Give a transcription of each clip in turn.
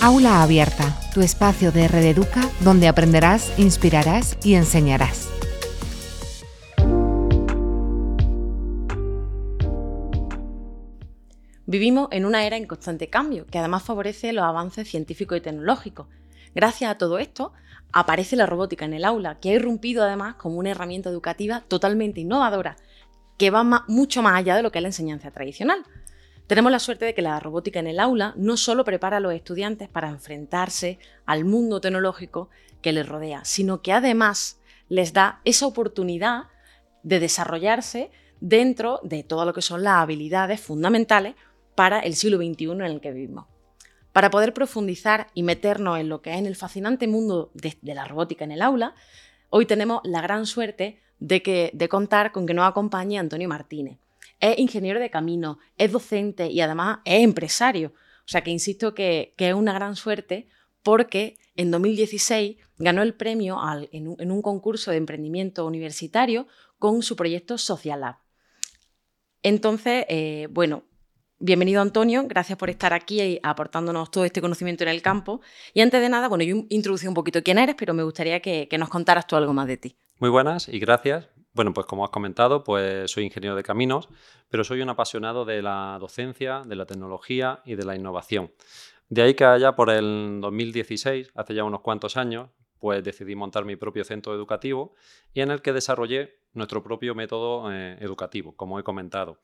Aula Abierta, tu espacio de Red Educa donde aprenderás, inspirarás y enseñarás. Vivimos en una era en constante cambio, que además favorece los avances científicos y tecnológicos. Gracias a todo esto, aparece la robótica en el aula, que ha irrumpido además como una herramienta educativa totalmente innovadora, que va mucho más allá de lo que es la enseñanza tradicional. Tenemos la suerte de que la robótica en el aula no solo prepara a los estudiantes para enfrentarse al mundo tecnológico que les rodea, sino que además les da esa oportunidad de desarrollarse dentro de todo lo que son las habilidades fundamentales para el siglo XXI en el que vivimos. Para poder profundizar y meternos en lo que es en el fascinante mundo de, la robótica en el aula, hoy tenemos la gran suerte de, de contar con que nos acompañe Antonio Martínez es ingeniero de camino, es docente y además es empresario. O sea que insisto que, es una gran suerte porque en 2016 ganó el premio en, un, concurso de emprendimiento universitario con su proyecto Social Lab. Entonces, eh, bueno, bienvenido Antonio, gracias por estar aquí y aportándonos todo este conocimiento en el campo. Y antes de nada, bueno, yo introducí un poquito quién eres, pero me gustaría que, que nos contaras tú algo más de ti. Muy buenas y gracias. Bueno, pues como has comentado, pues soy ingeniero de caminos, pero soy un apasionado de la docencia, de la tecnología y de la innovación. De ahí que allá por el 2016, hace ya unos cuantos años, pues decidí montar mi propio centro educativo y en el que desarrollé nuestro propio método eh, educativo, como he comentado.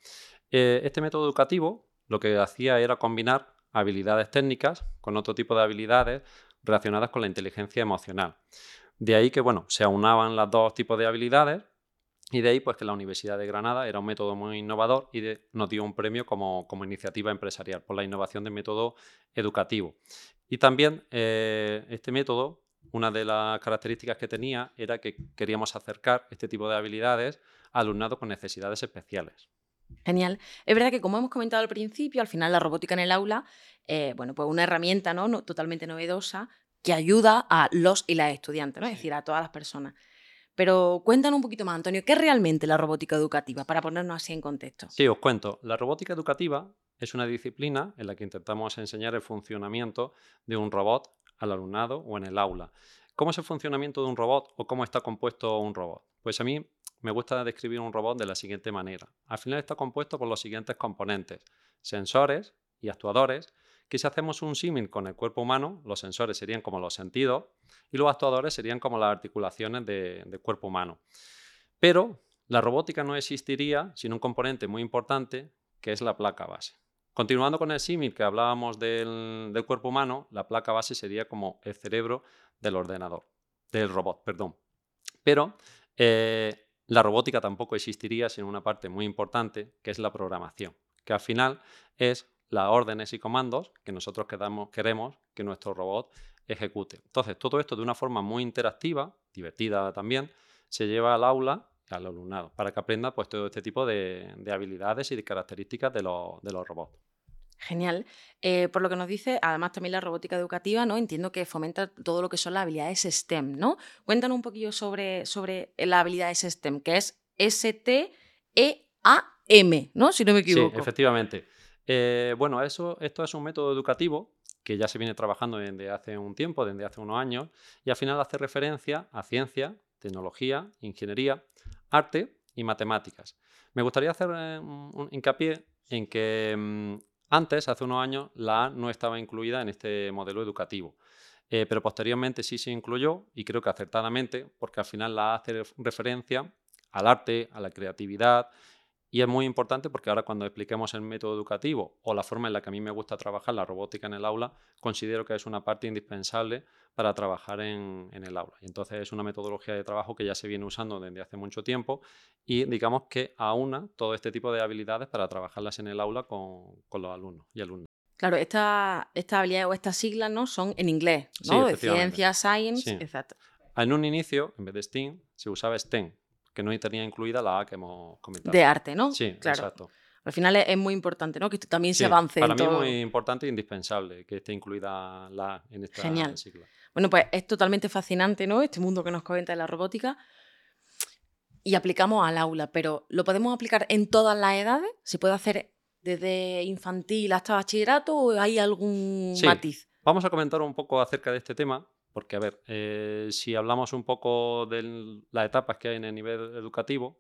Eh, este método educativo lo que hacía era combinar habilidades técnicas con otro tipo de habilidades relacionadas con la inteligencia emocional. De ahí que, bueno, se aunaban las dos tipos de habilidades y de ahí, pues que la Universidad de Granada era un método muy innovador y nos dio un premio como, iniciativa empresarial por la innovación del método educativo. Y también eh, este método, una de las características que tenía era que queríamos acercar este tipo de habilidades a alumnado con necesidades especiales. Genial. Es verdad que, como hemos comentado al principio, al final la robótica en el aula, eh, bueno, pues una herramienta ¿no? totalmente novedosa que ayuda a los y las estudiantes, ¿no? es decir, a todas las personas. Pero cuéntanos un poquito más, Antonio, ¿qué es realmente la robótica educativa? Para ponernos así en contexto. Sí, os cuento. La robótica educativa es una disciplina en la que intentamos enseñar el funcionamiento de un robot al alumnado o en el aula. ¿Cómo es el funcionamiento de un robot o cómo está compuesto un robot? Pues a mí me gusta describir un robot de la siguiente manera. Al final está compuesto por los siguientes componentes, sensores y actuadores que si hacemos un símil con el cuerpo humano, los sensores serían como los sentidos y los actuadores serían como las articulaciones del cuerpo humano. Pero la robótica no existiría sin un componente muy importante que es la placa base. Continuando con el símil que hablábamos del, cuerpo humano, la placa base sería como el cerebro del ordenador, del robot, perdón. Pero eh, la robótica tampoco existiría sin una parte muy importante que es la programación, que al final es las órdenes y comandos que nosotros queremos que nuestro robot ejecute. Entonces, todo esto de una forma muy interactiva, divertida también, se lleva al aula, al alumnado, para que aprenda pues, todo este tipo de, habilidades y de características de, los robots. Genial. Eh, por lo que nos dice, además también la robótica educativa, ¿no? Entiendo que fomenta todo lo que son las habilidades STEM, ¿no? Cuéntanos un poquillo sobre, sobre las habilidades STEM, que es S-T-E-A-M, ¿no? Si no me equivoco. Sí, efectivamente. Eh, bueno, esto es un método educativo que ya se viene trabajando desde hace un tiempo, desde hace unos años, y al final hace referencia a ciencia, tecnología, ingeniería, arte y matemáticas. Me gustaría hacer eh, un hincapié en que mm, antes, hace unos años, la A no estaba incluida en este modelo educativo. Eh, pero posteriormente sí se incluyó y creo que acertadamente, porque al final la A hace referencia al arte, a la creatividad y es muy importante porque ahora cuando expliquemos el método educativo o la forma en la que a mí me gusta trabajar la robótica en el aula, considero que es una parte indispensable para trabajar en, el aula. Y entonces es una metodología de trabajo que ya se viene usando desde hace mucho tiempo y digamos que aúna todo este tipo de habilidades para trabajarlas en el aula con, los alumnos y alumnas. Claro, estas esta habilidades o estas siglas ¿no? son en inglés, ¿no? de ciencia, science, exacto. En un inicio, en vez de STEAM, se usaba STEM, que no tenía incluida la A que hemos comentado. De arte, ¿no? Sí, claro. exacto. Al final es, muy importante, ¿no? Que también se avance. Para mí es muy importante e indispensable que esté incluida la A en esta Genial. Bueno, pues es totalmente fascinante, ¿no? Este mundo que nos comenta de la robótica. Y aplicamos al aula, pero ¿lo podemos aplicar en todas las edades? ¿Se puede hacer desde infantil hasta bachillerato o hay algún matiz? Vamos a comentar un poco acerca de este tema, porque, a ver, eh, si hablamos un poco de las etapas que hay en el nivel educativo,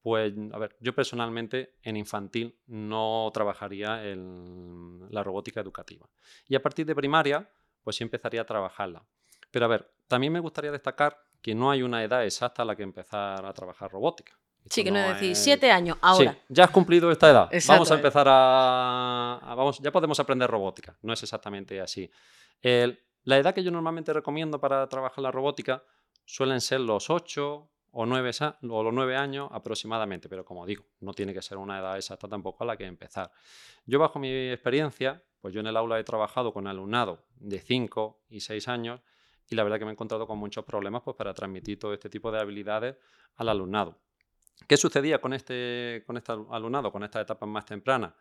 pues, a ver, yo personalmente en infantil no trabajaría en la robótica educativa. Y a partir de primaria, pues sí empezaría a trabajarla. Pero, a ver, también me gustaría destacar que no hay una edad exacta a la que empezar a trabajar robótica. Sí, que no, es decir, siete años, ahora. Sí, ya has cumplido esta edad. vamos a empezar a, Vamos, ya podemos aprender robótica. No es exactamente así. La edad que yo normalmente recomiendo para trabajar la robótica suelen ser los 8 o 9, o los 9 años aproximadamente, pero como digo, no tiene que ser una edad exacta tampoco a la que empezar. Yo bajo mi experiencia, pues yo en el aula he trabajado con alumnado de 5 y 6 años y la verdad que me he encontrado con muchos problemas pues, para transmitir todo este tipo de habilidades al alumnado. ¿Qué sucedía con este, con este alumnado, con estas etapas más tempranas?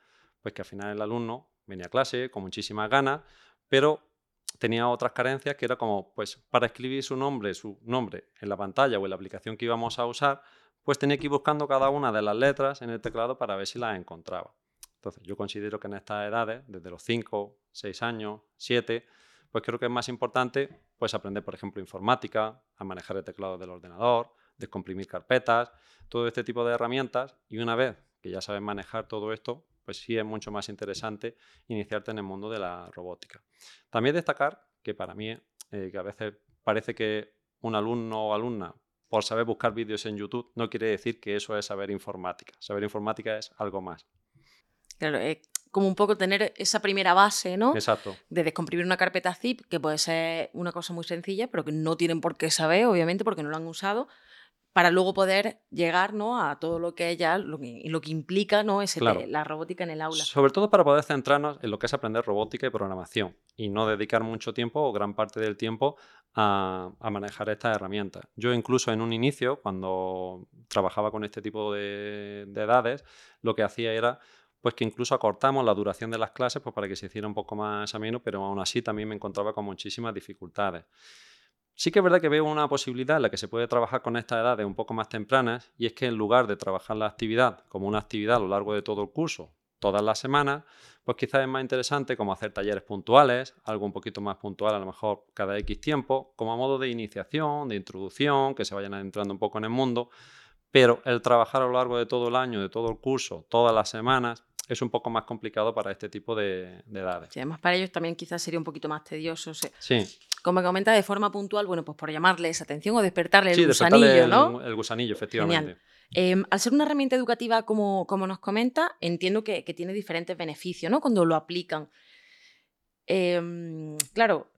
Pues que al final el alumno venía a clase con muchísimas ganas, pero tenía otras carencias que era como, pues para escribir su nombre, su nombre en la pantalla o en la aplicación que íbamos a usar, pues tenía que ir buscando cada una de las letras en el teclado para ver si las encontraba. Entonces, yo considero que en estas edades, desde los 5, 6 años, 7, pues creo que es más importante pues aprender, por ejemplo, informática, a manejar el teclado del ordenador, descomprimir carpetas, todo este tipo de herramientas y una vez que ya sabes manejar todo esto, pues sí es mucho más interesante iniciarte en el mundo de la robótica. También destacar que para mí, eh, que a veces parece que un alumno o alumna por saber buscar vídeos en YouTube no quiere decir que eso es saber informática. Saber informática es algo más. Claro, es como un poco tener esa primera base, ¿no? Exacto. De descomprimir una carpeta zip, que puede ser una cosa muy sencilla, pero que no tienen por qué saber, obviamente, porque no lo han usado, para luego poder llegar ¿no? a todo lo que ella, lo que, lo que implica ¿no? Ese, la robótica en el aula. Sobre todo para poder centrarnos en lo que es aprender robótica y programación y no dedicar mucho tiempo o gran parte del tiempo a, manejar estas herramientas. Yo incluso en un inicio, cuando trabajaba con este tipo de, de edades, lo que hacía era pues que incluso acortamos la duración de las clases pues para que se hiciera un poco más ameno, pero aún así también me encontraba con muchísimas dificultades. Sí que es verdad que veo una posibilidad en la que se puede trabajar con estas edades un poco más tempranas y es que en lugar de trabajar la actividad como una actividad a lo largo de todo el curso, todas las semanas, pues quizás es más interesante como hacer talleres puntuales, algo un poquito más puntual a lo mejor cada X tiempo, como a modo de iniciación, de introducción, que se vayan adentrando un poco en el mundo, pero el trabajar a lo largo de todo el año, de todo el curso, todas las semanas, es un poco más complicado para este tipo de, edades. Y además para ellos también quizás sería un poquito más tedioso. Sí. Como me comenta, de forma puntual, bueno, pues por llamarles atención o despertarle el gusanillo, ¿no? El gusanillo, efectivamente. Em, al ser una herramienta educativa, como, como nos comenta, entiendo que, tiene diferentes beneficios, ¿no? Cuando lo aplican. Em, claro,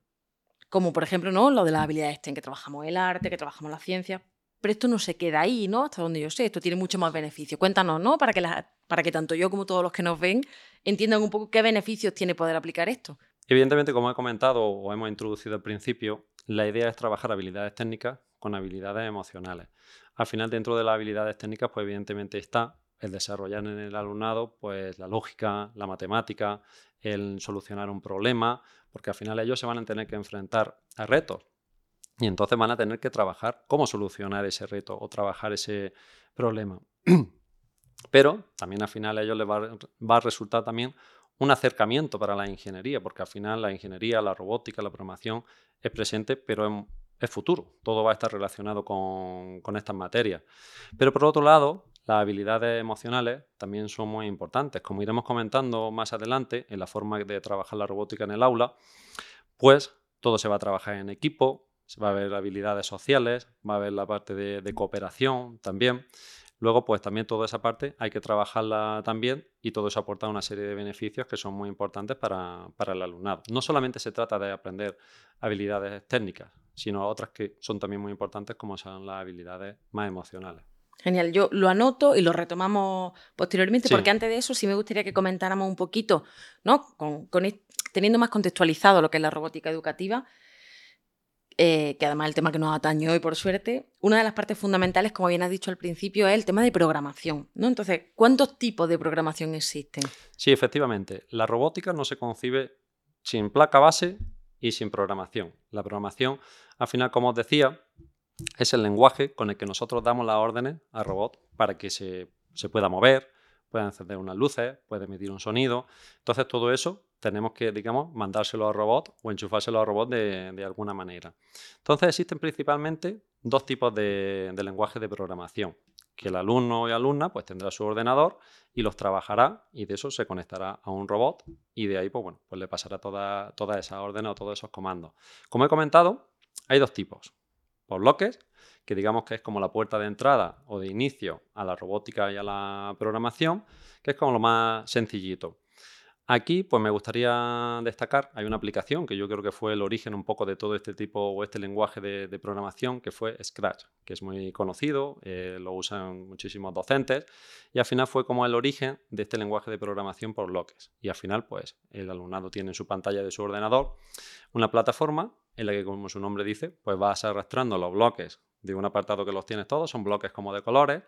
como por ejemplo, ¿no? Lo de las habilidades en que trabajamos el arte, que trabajamos la ciencia. Pero esto no se queda ahí, ¿no? Hasta donde yo sé, esto tiene mucho más beneficio. Cuéntanos, ¿no? Para que, para que tanto yo como todos los que nos ven entiendan un poco qué beneficios tiene poder aplicar esto. Evidentemente, como he comentado o hemos introducido al principio, la idea es trabajar habilidades técnicas con habilidades emocionales. Al final, dentro de las habilidades técnicas, pues evidentemente está el desarrollar en el alumnado pues la lógica, la matemática, el solucionar un problema, porque al final ellos se van a tener que enfrentar a retos y entonces van a tener que trabajar cómo solucionar ese reto o trabajar ese problema. Pero también al final a ellos les va, a resultar también un acercamiento para la ingeniería, porque al final la ingeniería, la robótica, la programación es presente, pero es, futuro. Todo va a estar relacionado con, estas materias. Pero por otro lado, las habilidades emocionales también son muy importantes. Como iremos comentando más adelante en la forma de trabajar la robótica en el aula, pues todo se va a trabajar en equipo, va a haber habilidades sociales, va a haber la parte de, cooperación también. Luego, pues también toda esa parte hay que trabajarla también y todo eso aporta una serie de beneficios que son muy importantes para, el alumnado. No solamente se trata de aprender habilidades técnicas, sino otras que son también muy importantes como son las habilidades más emocionales. Genial, yo lo anoto y lo retomamos posteriormente, porque antes de eso sí me gustaría que comentáramos un poquito, ¿no? Con, teniendo más contextualizado lo que es la robótica educativa, eh, que además el tema que nos atañe hoy por suerte, una de las partes fundamentales, como bien has dicho al principio, es el tema de programación. ¿no? Entonces, ¿cuántos tipos de programación existen? Sí, efectivamente. La robótica no se concibe sin placa base y sin programación. La programación, al final, como os decía, es el lenguaje con el que nosotros damos las órdenes al robot para que se, se pueda mover, pueda encender unas luces, puede emitir un sonido. Entonces, todo eso tenemos que, digamos, mandárselo al robot o enchufárselo al robot de, alguna manera. Entonces existen principalmente dos tipos de, lenguaje de programación que el alumno y alumna pues tendrá su ordenador y los trabajará y de eso se conectará a un robot y de ahí pues bueno, pues le pasará toda, toda esa orden o todos esos comandos. Como he comentado, hay dos tipos. Por bloques, que digamos que es como la puerta de entrada o de inicio a la robótica y a la programación, que es como lo más sencillito. Aquí, pues me gustaría destacar, hay una aplicación que yo creo que fue el origen un poco de todo este tipo o este lenguaje de, programación, que fue Scratch, que es muy conocido, eh, lo usan muchísimos docentes, y al final fue como el origen de este lenguaje de programación por bloques. Y al final, pues el alumnado tiene en su pantalla de su ordenador una plataforma en la que, como su nombre dice, pues vas arrastrando los bloques de un apartado que los tienes todos, son bloques como de colores,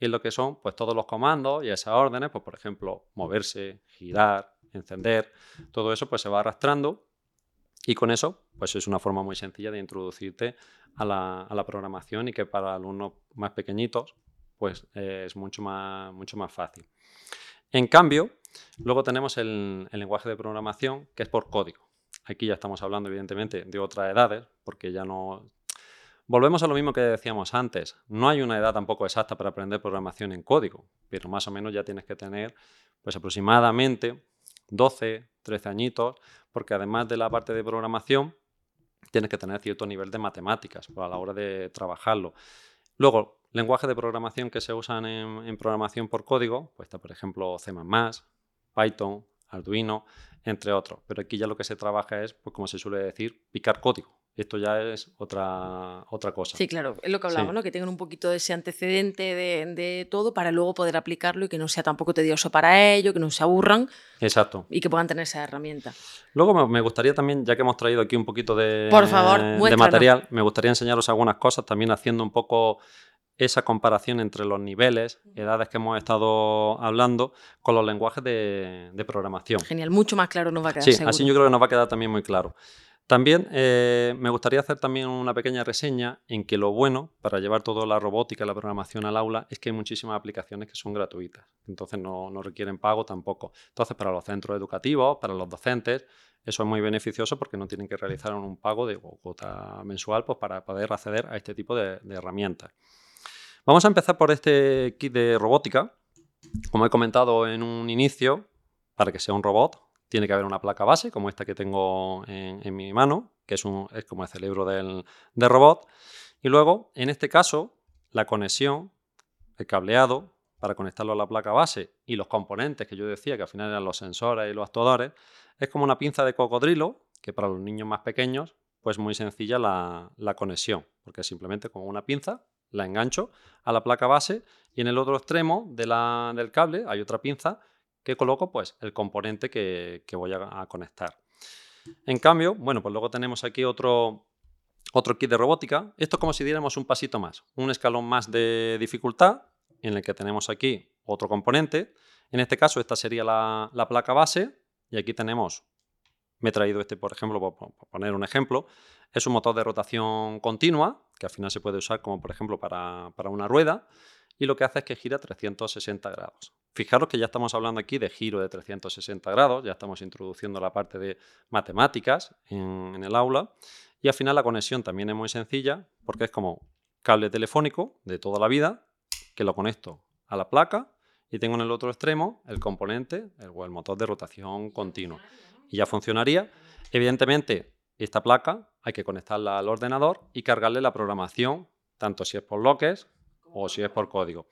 y lo que son pues todos los comandos y esas órdenes, pues por ejemplo, moverse, girar, encender, todo eso pues se va arrastrando y con eso pues es una forma muy sencilla de introducirte a la, programación y que para alumnos más pequeñitos pues es mucho más, mucho más fácil. En cambio, luego tenemos el, el lenguaje de programación que es por código. Aquí ya estamos hablando evidentemente de otras edades porque ya no Volvemos a lo mismo que decíamos antes. No hay una edad tampoco exacta para aprender programación en código, pero más o menos ya tienes que tener pues aproximadamente 12, 13 añitos, porque además de la parte de programación, tienes que tener cierto nivel de matemáticas a la hora de trabajarlo. Luego, lenguajes de programación que se usan en, programación por código, pues está por ejemplo C++, Python, Arduino, entre otros. Pero aquí ya lo que se trabaja es, pues como se suele decir, picar código. Esto ya es otra, otra cosa. Sí, claro, es lo que hablamos, ¿no? Que tengan un poquito de ese antecedente de, todo para luego poder aplicarlo y que no sea tampoco tedioso para ellos, que no se aburran. Exacto. Y que puedan tener esa herramienta. Luego me gustaría también, ya que hemos traído aquí un poquito de, Por favor, de material, me gustaría enseñaros algunas cosas, también haciendo un poco esa comparación entre los niveles, edades que hemos estado hablando, con los lenguajes de, programación. Genial, mucho más claro nos va a quedar. Sí, así yo creo que nos va a quedar también muy claro. También eh, me gustaría hacer también una pequeña reseña en que lo bueno para llevar toda la robótica y la programación al aula es que hay muchísimas aplicaciones que son gratuitas, entonces no, requieren pago tampoco. Entonces para los centros educativos, para los docentes, eso es muy beneficioso porque no tienen que realizar un pago de cuota mensual pues, para poder acceder a este tipo de herramientas. Vamos a empezar por este kit de robótica. Como he comentado en un inicio, para que sea un robot tiene que haber una placa base, como esta que tengo en, mi mano, que es, como el cerebro del, robot. Y luego, en este caso, la conexión, el cableado, para conectarlo a la placa base y los componentes que yo decía, que al final eran los sensores y los actuadores, es como una pinza de cocodrilo, que para los niños más pequeños, pues muy sencilla la, conexión, porque simplemente con una pinza la engancho a la placa base y en el otro extremo del cable hay otra pinza que coloco pues el componente que, voy a, conectar. En cambio, bueno, pues luego tenemos aquí otro, otro kit de robótica. Esto es como si diéramos un pasito más, un escalón más de dificultad en el que tenemos aquí otro componente. En este caso, esta sería la, placa base y aquí tenemos, me he traído este, por ejemplo, por, poner un ejemplo, es un motor de rotación continua, que al final se puede usar como, por ejemplo, para, para una rueda y lo que hace es que gira 360 grados. Fijaros que ya estamos hablando aquí de giro de 360 grados, ya estamos introduciendo la parte de matemáticas en, el aula y al final la conexión también es muy sencilla porque es como cable telefónico de toda la vida que lo conecto a la placa y tengo en el otro extremo el componente o el motor de rotación continua. Y ya funcionaría. Evidentemente, esta placa hay que conectarla al ordenador y cargarle la programación, tanto si es por bloques o si es por código.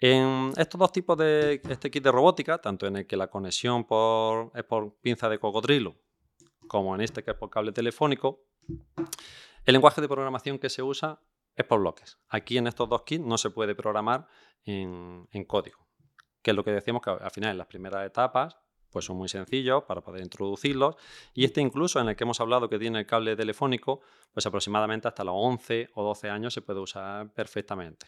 En estos dos tipos de este kit de robótica, tanto en el que la conexión por, es por pinza de cocodrilo, como en este que es por cable telefónico, el lenguaje de programación que se usa es por bloques. Aquí en estos dos kits no se puede programar en, código, que es lo que decíamos que al final en las primeras etapas pues son muy sencillos para poder introducirlos. Y este incluso en el que hemos hablado que tiene el cable telefónico, pues aproximadamente hasta los 11 o 12 años se puede usar perfectamente.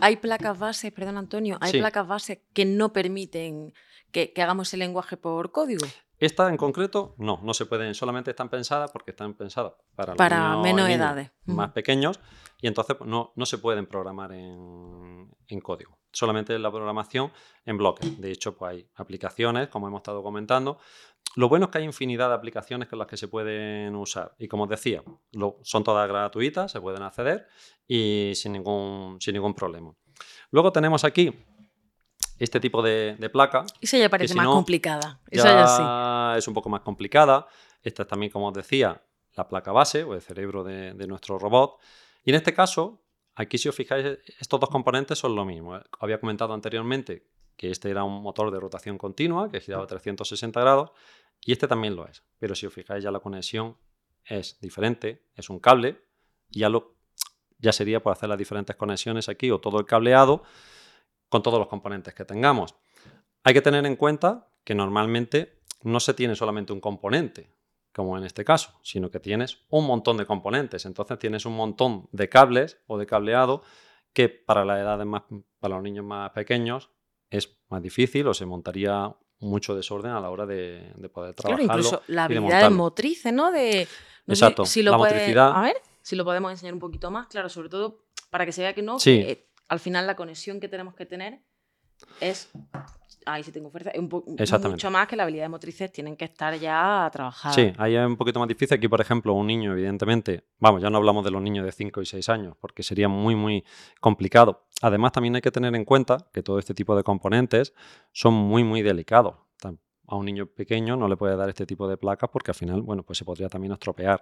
Hay placas base, perdón Antonio, hay placas base que no permiten que, hagamos el lenguaje por código. Esta en concreto, no, no se pueden, solamente están pensadas porque están pensadas para, para menos edades. Más pequeños y entonces pues, no, no se pueden programar en, en, código. Solamente la programación en bloques. De hecho, pues hay aplicaciones, como hemos estado comentando, lo bueno es que hay infinidad de aplicaciones con las que se pueden usar. Y como os decía, son todas gratuitas, se pueden acceder y sin ningún, sin ningún problema. Luego tenemos aquí este tipo de, placa. Esa ya parece más complicada. ya, es un poco más complicada. Esta es también, como os decía, la placa base o el cerebro de, nuestro robot. Y en este caso, aquí si os fijáis, estos dos componentes son lo mismo. Había comentado anteriormente que este era un motor de rotación continua que giraba 360 grados y este también lo es. Pero si os fijáis ya la conexión es diferente, es un cable ya, lo, ya sería por hacer las diferentes conexiones aquí o todo el cableado con todos los componentes que tengamos. Hay que tener en cuenta que normalmente no se tiene solamente un componente, como en este caso, sino que tienes un montón de componentes. Entonces tienes un montón de cables o de cableado que para las edades más, para los niños más pequeños es más difícil o se montaría mucho desorden a la hora de, poder trabajar. incluso la habilidad motriz, ¿no? De, Exacto, si lo la motricidad. A ver, si lo podemos enseñar un poquito más, claro, sobre todo para que se vea que no, que al final la conexión que tenemos que tener es ahí sí tengo fuerza, un mucho más que la habilidad de motrices tienen que estar ya trabajadas. Sí, ahí es un poquito más difícil. Aquí, por ejemplo, un niño, evidentemente, vamos, ya no hablamos de los niños de 5 y 6 años, porque sería muy, muy complicado. Además, también hay que tener en cuenta que todo este tipo de componentes son muy, muy delicados. A un niño pequeño no le puede dar este tipo de placas porque al final, bueno, pues se podría también estropear.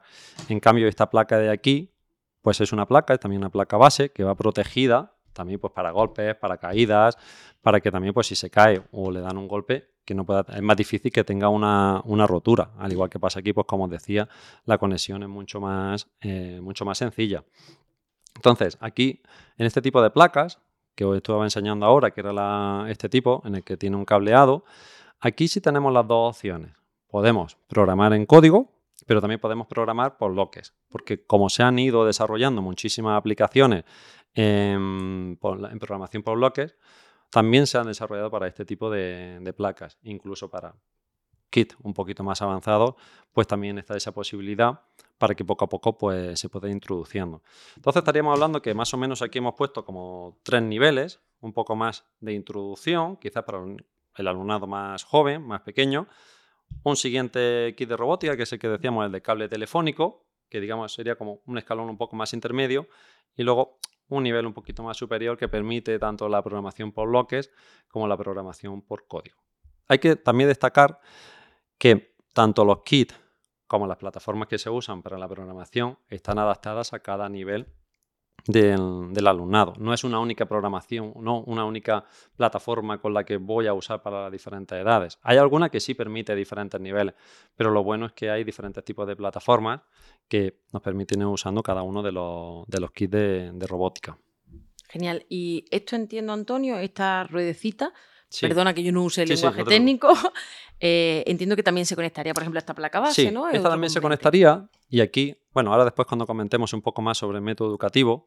En cambio, esta placa de aquí, pues es una placa, es también una placa base que va protegida también pues para golpes, para caídas, para que también pues si se cae o le dan un golpe, que no pueda, es más difícil que tenga una, rotura. Al igual que pasa aquí, pues como os decía, la conexión es mucho más, eh, mucho más sencilla. Entonces, aquí, en este tipo de placas, que os estaba enseñando ahora, que era este tipo, en el que tiene un cableado, aquí sí tenemos las dos opciones. Podemos programar en código, pero también podemos programar por bloques, porque como se han ido desarrollando muchísimas aplicaciones en, programación por bloques, también se han desarrollado para este tipo de, placas, incluso para kit un poquito más avanzado, pues también está esa posibilidad para que poco a poco pues, se pueda ir introduciendo. Entonces estaríamos hablando que más o menos aquí hemos puesto como tres niveles, un poco más de introducción, quizás para el alumnado más joven, más pequeño, un siguiente kit de robótica, que es el que decíamos, el de cable telefónico, que digamos sería como un escalón un poco más intermedio, y luego un nivel un poquito más superior que permite tanto la programación por bloques como la programación por código. Hay que también destacar que tanto los kits como las plataformas que se usan para la programación están adaptadas a cada nivel del, alumnado. No es una única programación, no una única plataforma con la que voy a usar para las diferentes edades. Hay alguna que sí permite diferentes niveles, pero lo bueno es que hay diferentes tipos de plataformas que nos permiten ir usando cada uno de los, kits de, robótica. Genial. Y esto entiendo, Antonio, esta ruedecita, perdona que yo no use el lenguaje técnico, eh, entiendo que también se conectaría, por ejemplo, a esta placa base, ¿no? Esta también se conectaría y aquí, bueno, ahora después cuando comentemos un poco más sobre el método educativo,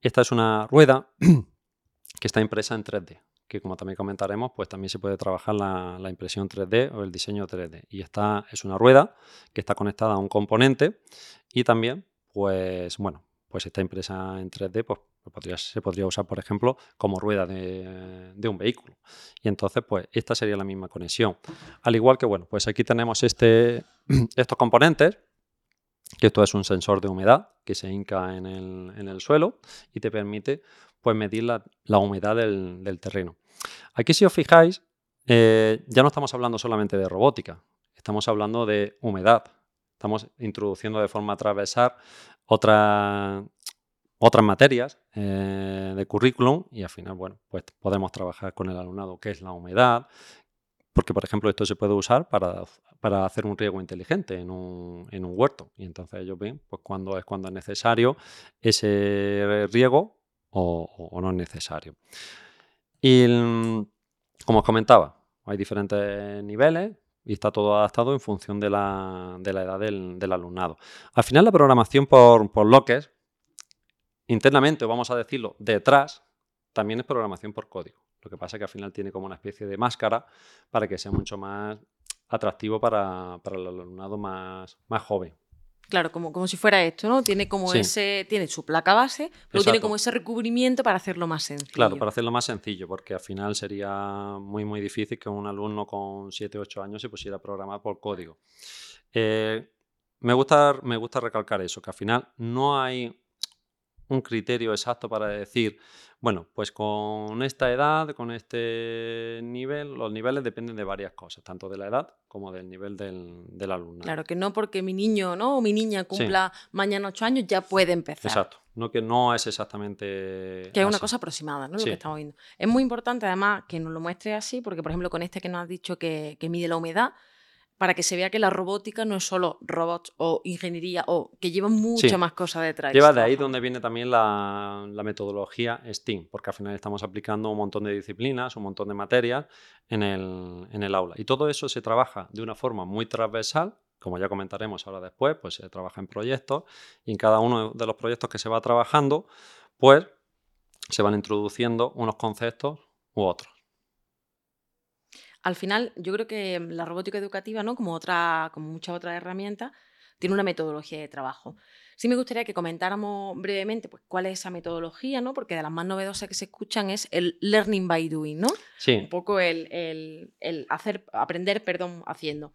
esta es una rueda que está impresa en 3D, que como también comentaremos, pues también se puede trabajar la, impresión 3D o el diseño 3D. Y esta es una rueda que está conectada a un componente y también, pues bueno, pues está impresa en 3D, pues se podría usar, por ejemplo, como rueda de, un vehículo. Y entonces, pues esta sería la misma conexión. Al igual que, bueno, pues aquí tenemos este, estos componentes, que esto es un sensor de humedad que se hinca en el, suelo y te permite pues, medir la, humedad del, terreno. Aquí, si os fijáis, eh, ya no estamos hablando solamente de robótica, estamos hablando de humedad. Estamos introduciendo de forma transversal otra, otras materias eh, de currículum y al final, bueno, pues podemos trabajar con el alumnado qué es la humedad, porque por ejemplo esto se puede usar para, para hacer un riego inteligente en un, en un, huerto y entonces ellos ven pues cuándo es cuando es necesario ese riego o, no es necesario. Y como os comentaba, hay diferentes niveles, y está todo adaptado en función de la, de la edad del, del, alumnado. Al final la programación por, por bloques internamente, o vamos a decirlo, detrás, también es programación por código. Lo que pasa es que al final tiene como una especie de máscara para que sea mucho más atractivo para, el alumnado más, más joven. Claro, como, como si fuera esto, ¿no? Tiene como Sí. ese, tiene su placa base, pero tiene como ese recubrimiento para hacerlo más sencillo. Claro, para hacerlo más sencillo, porque al final sería muy, muy difícil que un alumno con 7 o 8 años se pusiera a programar por código. Eh, me, gusta, me gusta recalcar eso, que al final no hay un criterio exacto para decir, bueno, pues con esta edad, con este nivel, los niveles dependen de varias cosas, tanto de la edad como del nivel del, del alumnado. Claro, que no porque mi niño ¿no? o mi niña cumpla mañana ocho años ya puede empezar. Exacto, no que no es exactamente Que es una cosa aproximada, ¿no? Lo Sí. que estamos viendo. Es muy importante, además, que nos lo muestre así, porque, por ejemplo, con este que nos has dicho que, que mide la humedad, para que se vea que la robótica no es solo robots o ingeniería, o que lleva mucha Sí. más cosas detrás. Lleva de ahí donde viene también la, la metodología STEAM, porque al final estamos aplicando un montón de disciplinas, un montón de materias en el, en el aula. Y todo eso se trabaja de una forma muy transversal, como ya comentaremos ahora después, pues se trabaja en proyectos y en cada uno de los proyectos que se va trabajando, pues se van introduciendo unos conceptos u otros. Al final, yo creo que la robótica educativa, ¿no? Como otra, como muchas otras herramientas, tiene una metodología de trabajo. Sí me gustaría que comentáramos brevemente pues, cuál es esa metodología, ¿no? Porque de las más novedosas que se escuchan es el learning by doing, ¿no? Un Sí, poco el, el- el hacer, aprender, perdón, haciendo.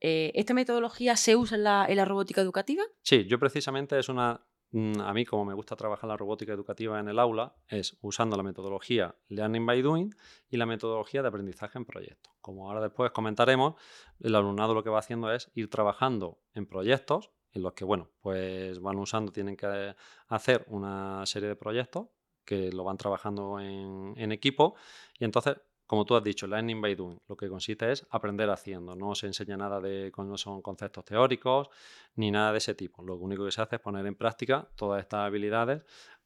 Eh, ¿Esta metodología se usa en la, en la robótica educativa? Sí, yo precisamente es una... mm, A mí, como me gusta trabajar la robótica educativa en el aula, es usando la metodología Learning by Doing y la metodología de aprendizaje en proyectos. Como ahora después comentaremos, el alumnado lo que va haciendo es ir trabajando en proyectos en los que, bueno, pues van usando, tienen que hacer una serie de proyectos que lo van trabajando en, en equipo y entonces como tú has dicho, Learning by Doing, lo que consiste es aprender haciendo. No se enseña nada de, no son conceptos teóricos ni nada de ese tipo. Lo único que se hace es poner en práctica todas estas habilidades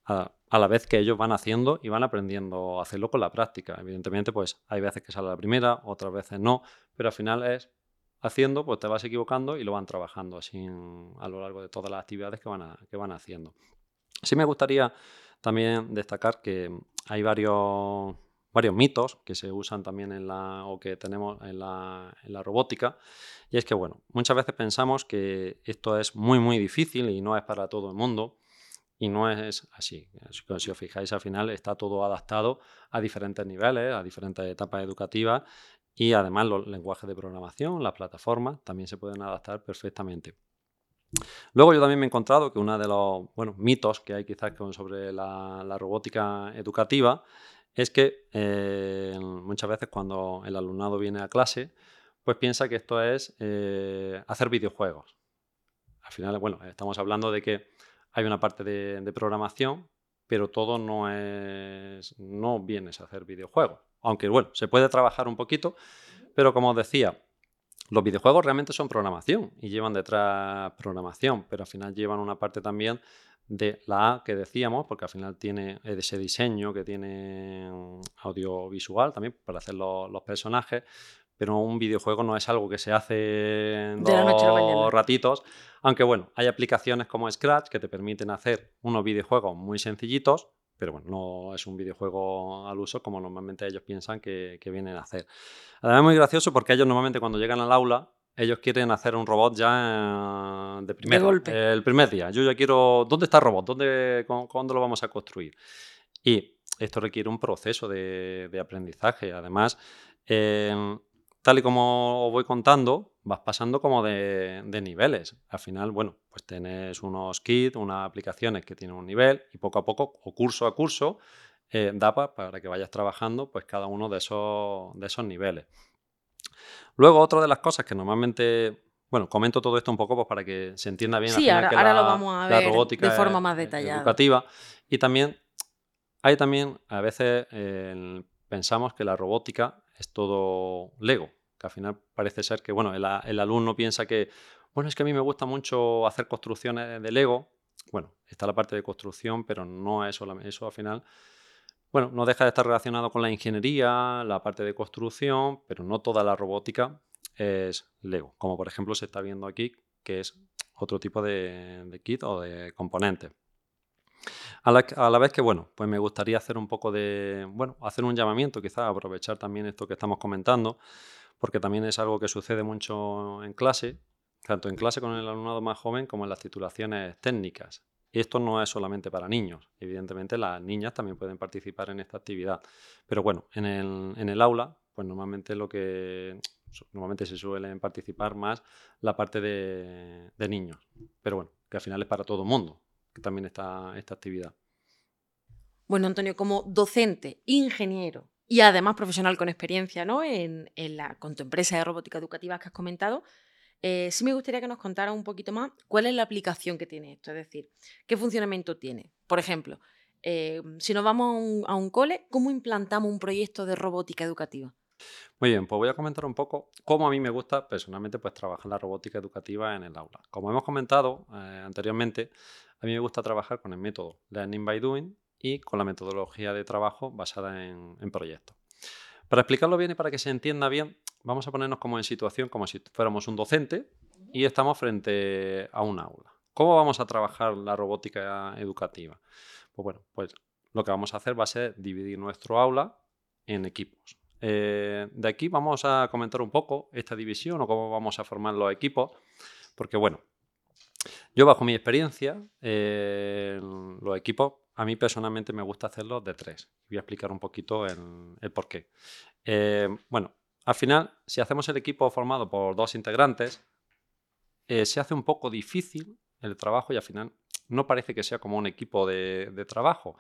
a, la vez que ellos van haciendo y van aprendiendo a hacerlo con la práctica. Evidentemente, pues hay veces que sale la primera, otras veces no, pero al final es haciendo, pues te vas equivocando y lo van trabajando así a lo largo de todas las actividades que van, a- que van haciendo. Sí me gustaría también destacar que hay varios, varios mitos que se usan también en la, o que tenemos en la, en la robótica. Y es que, bueno, muchas veces pensamos que esto es muy, muy difícil y no es para todo el mundo. Y no es así. Si os fijáis, al final está todo adaptado a diferentes niveles, a diferentes etapas educativas y además los lenguajes de programación, las plataformas, también se pueden adaptar perfectamente. Luego yo también me he encontrado que uno de los bueno, mitos que hay quizás sobre la robótica educativa es que eh, muchas veces cuando el alumnado viene a clase, pues piensa que esto es eh, hacer videojuegos. Al final, bueno, estamos hablando de que hay una parte de, de programación, pero todo no es, no vienes a hacer videojuegos. Aunque bueno, se puede trabajar un poquito, pero como os decía, los videojuegos realmente son programación y llevan detrás programación, pero al final llevan una parte también de la A que decíamos, porque al final tiene ese diseño que tiene mm, audiovisual también para hacer los, los personajes, pero un videojuego no es algo que se hace en dos ratitos, aunque bueno, hay aplicaciones como Scratch que te permiten hacer unos videojuegos muy sencillitos, pero bueno, no es un videojuego al uso como normalmente ellos piensan que, que vienen a hacer. Además es muy gracioso porque ellos normalmente cuando llegan al aula, ellos quieren hacer un robot ya eh, de primero, golpe. el primer día. Yo ya quiero, ¿dónde está el robot? ¿Dónde, cu- ¿Cuándo lo vamos a construir? Y esto requiere un proceso de, de aprendizaje. Además, eh, tal y como os voy contando, vas pasando como de, de niveles. Al final, bueno, pues tienes unos kits, unas aplicaciones que tienen un nivel y poco a poco, o curso a curso, eh, da pa- para que vayas trabajando pues cada uno de esos, de esos niveles. Luego, otra de las cosas que normalmente, bueno, comento todo esto un poco pues, para que se entienda bien Sí, ahora- que ahora la, lo vamos a ver de forma es- más detallada. educativa. Y también hay también, a veces eh, pensamos que la robótica es todo Lego, que al final parece ser que, bueno, el, el alumno piensa que, bueno, es que a mí me gusta mucho hacer construcciones de Lego. Bueno, está la parte de construcción, pero no es solamente eso al final. Bueno, no deja de estar relacionado con la ingeniería, la parte de construcción, pero no toda la robótica es Lego, como por ejemplo se está viendo aquí, que es otro tipo de, de kit o de componente. A la, a la vez que, bueno, pues me gustaría hacer un poco de, bueno, hacer un llamamiento, quizás aprovechar también esto que estamos comentando, porque también es algo que sucede mucho en clase, tanto en clase con el alumnado más joven como en las titulaciones técnicas. Esto no es solamente para niños, evidentemente las niñas también pueden participar en esta actividad, pero bueno, en el, en aula, pues normalmente lo que normalmente se suelen participar más la parte de, niños, pero bueno, que al final es para todo el mundo, que también está esta actividad. Bueno, Antonio, como docente, ingeniero y además profesional con experiencia ¿no? en, la, con tu empresa de robótica educativa que has comentado, eh, sí me gustaría que nos contara un poquito más cuál es la aplicación que tiene esto, es decir, qué funcionamiento tiene. Por ejemplo, eh, si nos vamos a un, cole, ¿cómo implantamos un proyecto de robótica educativa? Muy bien, pues voy a comentar un poco cómo a mí me gusta personalmente pues, trabajar la robótica educativa en el aula. Como hemos comentado eh, anteriormente, a mí me gusta trabajar con el método Learning by Doing y con la metodología de trabajo basada en, proyectos. Para explicarlo bien y para que se entienda bien, vamos a ponernos como en situación como si fuéramos un docente y estamos frente a un aula. ¿Cómo vamos a trabajar la robótica educativa? Pues bueno, pues lo que vamos a hacer va a ser dividir nuestro aula en equipos. Eh, de aquí vamos a comentar un poco esta división o cómo vamos a formar los equipos, porque bueno, yo bajo mi experiencia, eh, los equipos a mí personalmente me gusta hacerlos de tres. Voy a explicar un poquito el, por qué. Eh, bueno, al final, si hacemos el equipo formado por dos integrantes, se hace un poco difícil el trabajo y al final no parece que sea como un equipo de, trabajo.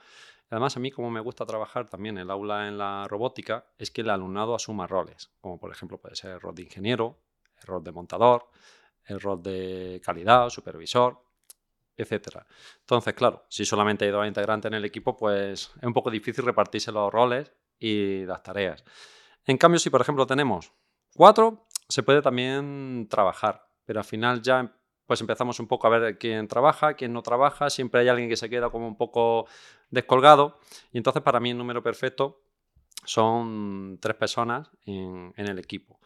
Además, a mí como me gusta trabajar también el aula en la robótica, es que el alumnado asuma roles, como por ejemplo puede ser el rol de ingeniero, el rol de montador, el rol de calidad, supervisor, etc. Entonces, claro, si solamente hay dos integrantes en el equipo, pues es un poco difícil repartirse los roles y las tareas. En cambio, si por ejemplo tenemos cuatro, se puede también trabajar, pero al final ya pues empezamos un poco a ver quién trabaja, quién no trabaja, siempre hay alguien que se queda como un poco descolgado, y entonces para mí el número perfecto son tres personas en, el equipo.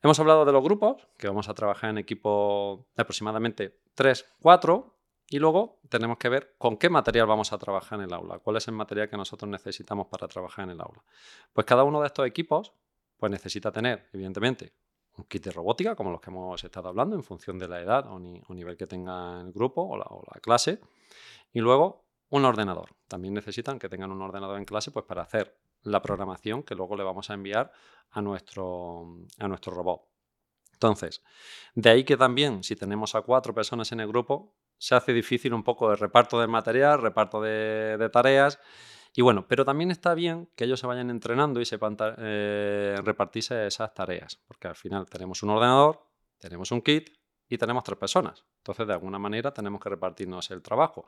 Hemos hablado de los grupos, que vamos a trabajar en equipo de aproximadamente 3, 4, y luego tenemos que ver con qué material vamos a trabajar en el aula, cuál es el material que nosotros necesitamos para trabajar en el aula. Pues cada uno de estos equipos pues necesita tener, evidentemente, un kit de robótica, como los que hemos estado hablando, en función de la edad o, nivel que tenga el grupo o la, clase. Y luego un ordenador. También necesitan que tengan un ordenador en clase pues, para hacer la programación que luego le vamos a enviar a nuestro, a nuestro robot. Entonces, de ahí que también, si tenemos a cuatro personas en el grupo, se hace difícil un poco el reparto del material, reparto de, de tareas y bueno, pero también está bien que ellos se vayan entrenando y sepan eh, repartirse esas tareas, porque al final tenemos un ordenador, tenemos un kit y tenemos tres personas. Entonces, de alguna manera, tenemos que repartirnos el trabajo,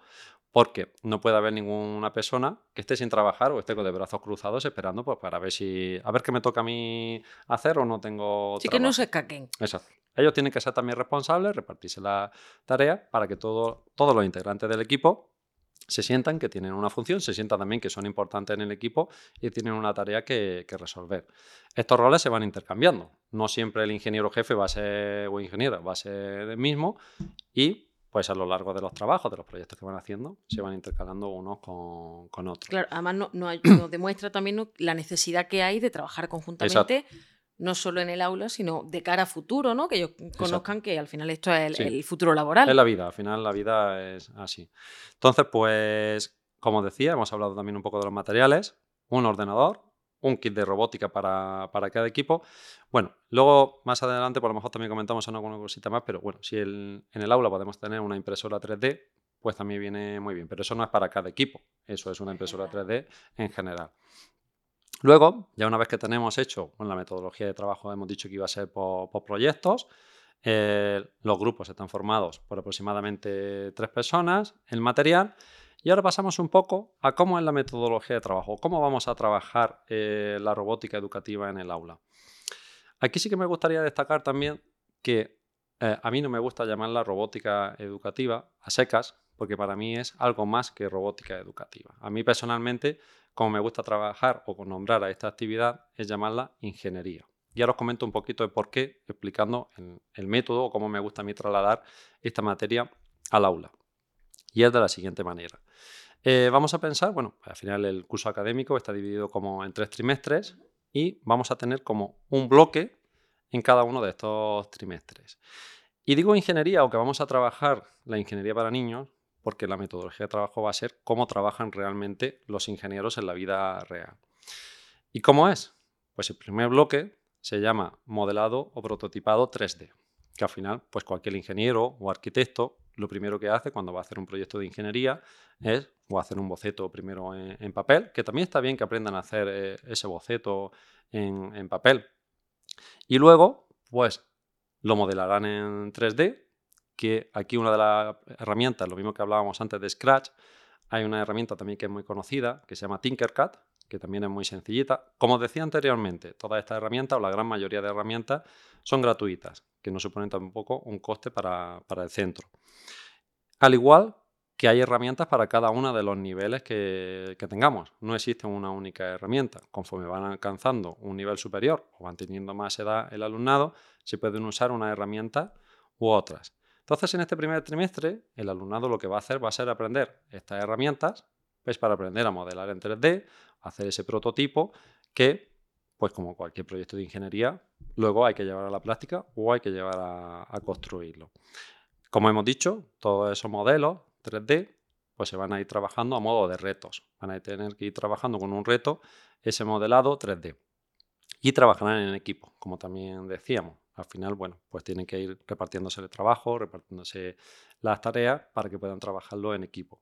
porque no puede haber ninguna persona que esté sin trabajar o esté con de brazos cruzados esperando pues, para ver si a ver qué me toca a mí hacer o no tengo. Sí, que no se caquen. Exacto. Ellos tienen que ser también responsables, repartirse la tarea para que todo, todos los integrantes del equipo se sientan que tienen una función, se sientan también que son importantes en el equipo y tienen una tarea que, resolver. Estos roles se van intercambiando. No siempre el ingeniero jefe va a ser o ingeniera, va a ser el mismo y pues a lo largo de los trabajos, de los proyectos que van haciendo, se van intercalando unos con, otros. Claro, además no, nos demuestra también la necesidad que hay de trabajar conjuntamente no solo en el aula, sino de cara a futuro, ¿no? Que ellos conozcan que al final esto es el, futuro laboral. Es la vida, al final la vida es así. Entonces, pues, como decía, hemos hablado también un poco de los materiales, un ordenador, un kit de robótica para, cada equipo. Bueno, luego más adelante, por lo mejor también comentamos alguna cosita más, pero bueno, si en el aula podemos tener una impresora 3D, pues también viene muy bien. Pero eso no es para cada equipo, eso es una impresora 3D en general. Luego, ya una vez que tenemos hecho la metodología de trabajo, hemos dicho que iba a ser por, proyectos, eh, los grupos están formados por aproximadamente tres personas, el material, y ahora pasamos un poco a cómo es la metodología de trabajo, cómo vamos a trabajar eh, la robótica educativa en el aula. Aquí sí que me gustaría destacar también que eh, a mí no me gusta llamarla robótica educativa a secas, porque para mí es algo más que robótica educativa. A mí personalmente como me gusta trabajar o nombrar a esta actividad, es llamarla ingeniería. Y ahora os comento un poquito de por qué, explicando el, método o cómo me gusta a mí trasladar esta materia al aula. Y es de la siguiente manera. Eh, vamos a pensar, bueno, al final el curso académico está dividido como en tres trimestres y vamos a tener como un bloque en cada uno de estos trimestres. Y digo ingeniería o que vamos a trabajar la ingeniería para niños porque la metodología de trabajo va a ser cómo trabajan realmente los ingenieros en la vida real. ¿Y cómo es? Pues el primer bloque se llama modelado o prototipado 3D, que al final, pues cualquier ingeniero o arquitecto lo primero que hace cuando va a hacer un proyecto de ingeniería es o hacer un boceto primero en, papel, que también está bien que aprendan a hacer eh, ese boceto en, en papel. Y luego, pues lo modelarán en 3D, que aquí una de las herramientas, lo mismo que hablábamos antes de Scratch, hay una herramienta también que es muy conocida, que se llama Tinkercad, que también es muy sencillita. Como decía anteriormente, todas estas herramientas, o la gran mayoría de herramientas, son gratuitas, que no suponen tampoco un coste para, el centro. Al igual que hay herramientas para cada uno de los niveles que, que, tengamos. No existe una única herramienta. Conforme van alcanzando un nivel superior o van teniendo más edad el alumnado, se pueden usar una herramienta u otras. Entonces, en este primer trimestre, el alumnado lo que va a hacer va a ser aprender estas herramientas, pues para aprender a modelar en 3D, hacer ese prototipo que, pues como cualquier proyecto de ingeniería, luego hay que llevar a la práctica o hay que llevar a, construirlo. Como hemos dicho, todos esos modelos 3D pues se van a ir trabajando a modo de retos. Van a tener que ir trabajando con un reto ese modelado 3D. Y trabajarán en equipo, como también decíamos al final, bueno, pues tienen que ir repartiéndose el trabajo, repartiéndose las tareas para que puedan trabajarlo en equipo.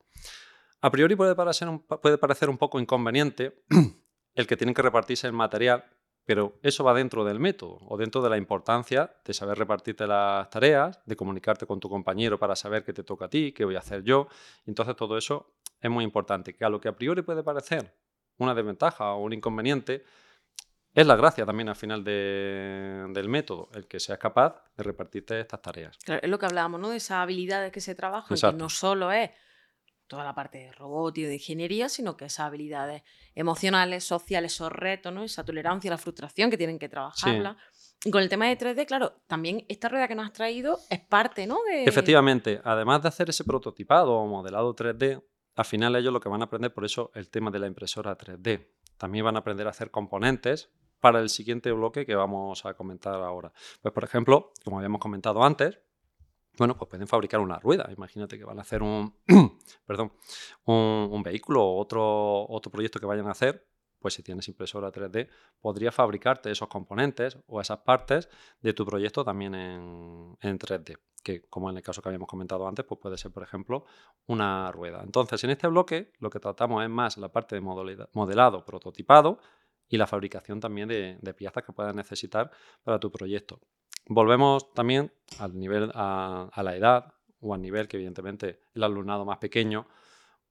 A priori puede parecer un, puede parecer un poco inconveniente el que tienen que repartirse el material, pero eso va dentro del método o dentro de la importancia de saber repartirte las tareas, de comunicarte con tu compañero para saber qué te toca a ti, qué voy a hacer yo. Entonces todo eso es muy importante, que a lo que a priori puede parecer una desventaja o un inconveniente, es la gracia también al final del método, el que seas capaz de repartirte estas tareas. es lo que hablábamos, ¿no? De esa habilidad de que se trabaja, que no solo es toda la parte de robótica y de ingeniería, sino que esas habilidades emocionales, sociales, esos retos, ¿no? Esa tolerancia la frustración que tienen que trabajarla. Y con el tema de 3D, claro, también esta rueda que nos has traído es parte, ¿no? De... Efectivamente, además de hacer ese prototipado o modelado 3D, al final ellos lo que van a aprender, por eso el tema de la impresora 3D. También van a aprender a hacer componentes para el siguiente bloque que vamos a comentar ahora. Pues, por ejemplo, como habíamos comentado antes, bueno, pues pueden fabricar una rueda. Imagínate que van a hacer un, perdón, un, vehículo o otro, otro proyecto que vayan a hacer. Pues si tienes impresora 3D, podría fabricarte esos componentes o esas partes de tu proyecto también en, en 3D que como en el caso que habíamos comentado antes, pues puede ser, por ejemplo, una rueda. Entonces, en este bloque lo que tratamos es más la parte de modelado, prototipado, y la fabricación también de, piezas que puedas necesitar para tu proyecto. Volvemos también al nivel, a, la edad o al nivel que evidentemente el alumnado más pequeño,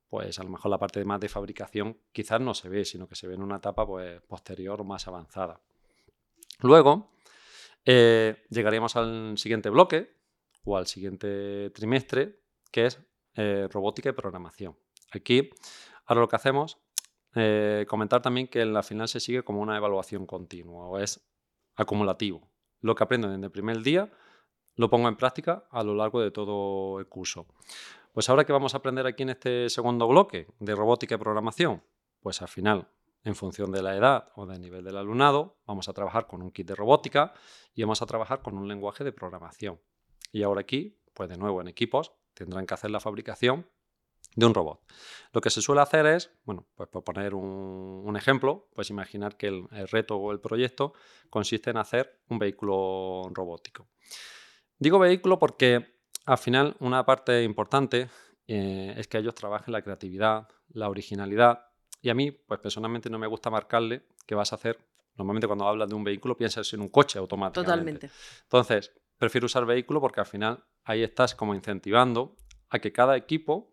pues a lo mejor la parte de más de fabricación quizás no se ve, sino que se ve en una etapa pues, posterior o más avanzada. Luego eh, llegaríamos al siguiente bloque o al siguiente trimestre, que es eh, robótica y programación. Aquí, ahora lo que hacemos eh, comentar también que en la final se sigue como una evaluación continua o es acumulativo. Lo que aprendo desde el primer día lo pongo en práctica a lo largo de todo el curso. Pues ahora que vamos a aprender aquí en este segundo bloque de robótica y programación, pues al final, en función de la edad o del nivel del alumnado, vamos a trabajar con un kit de robótica y vamos a trabajar con un lenguaje de programación. Y ahora aquí, pues de nuevo en equipos, tendrán que hacer la fabricación de un robot. Lo que se suele hacer es, bueno, pues por poner un, ejemplo, pues imaginar que el, reto o el proyecto consiste en hacer un vehículo robótico. Digo vehículo porque al final una parte importante eh, es que ellos trabajen la creatividad, la originalidad y a mí, pues personalmente no me gusta marcarle que vas a hacer, normalmente cuando hablas de un vehículo piensas en un coche automático. Totalmente. Entonces, prefiero usar vehículo porque al final ahí estás como incentivando a que cada equipo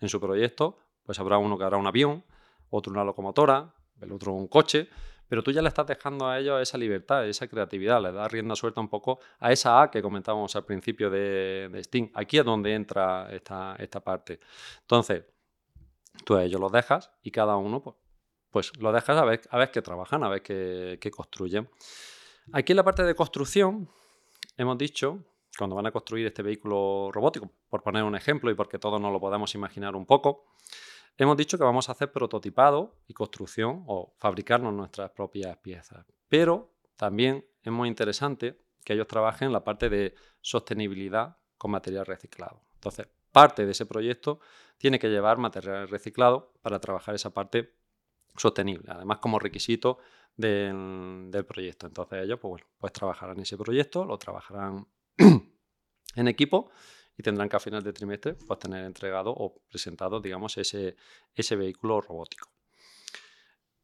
en su proyecto, pues habrá uno que hará un avión, otro una locomotora, el otro un coche, pero tú ya le estás dejando a ellos esa libertad, esa creatividad, le das rienda suelta un poco a esa A que comentábamos al principio de, Steam. Aquí es donde entra esta, esta parte. Entonces, tú a ellos los dejas y cada uno pues, pues lo dejas a ver, a ver qué trabajan, a ver qué, qué construyen. Aquí en la parte de construcción hemos dicho cuando van a construir este vehículo robótico, por poner un ejemplo y porque todos nos lo podemos imaginar un poco, hemos dicho que vamos a hacer prototipado y construcción o fabricarnos nuestras propias piezas. Pero también es muy interesante que ellos trabajen la parte de sostenibilidad con material reciclado. Entonces, parte de ese proyecto tiene que llevar material reciclado para trabajar esa parte sostenible, además como requisito del, proyecto. Entonces ellos pues, bueno, pues trabajarán ese proyecto, lo trabajarán en equipo y tendrán que a final de trimestre pues, tener entregado o presentado digamos, ese, ese vehículo robótico.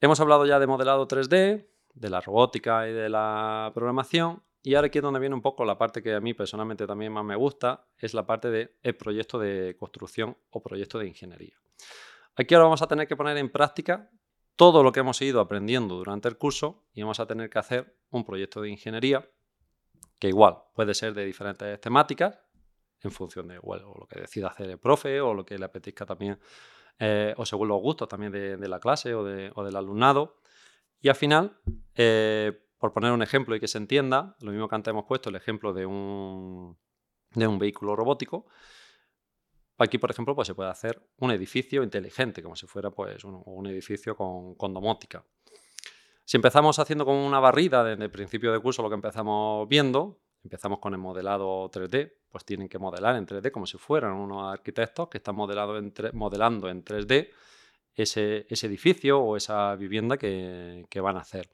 Hemos hablado ya de modelado 3D, de la robótica y de la programación y ahora aquí es donde viene un poco la parte que a mí personalmente también más me gusta, es la parte del proyecto de construcción o proyecto de ingeniería. Aquí ahora vamos a tener que poner en práctica todo lo que hemos ido aprendiendo durante el curso y vamos a tener que hacer un proyecto de ingeniería que igual puede ser de diferentes temáticas en función de lo que decida hacer el profe o lo que le apetezca también eh, o según los gustos también de, la clase o, del alumnado. Y al final, eh, por poner un ejemplo y que se entienda, lo mismo que antes hemos puesto el ejemplo de un, de un vehículo robótico, aquí, por ejemplo, pues se puede hacer un edificio inteligente, como si fuera pues, un, edificio con, domótica. Si empezamos haciendo como una barrida desde el principio de curso, lo que empezamos viendo, empezamos con el modelado 3D, pues tienen que modelar en 3D como si fueran unos arquitectos que están modelando en, modelando en 3D ese, edificio o esa vivienda que van a hacer.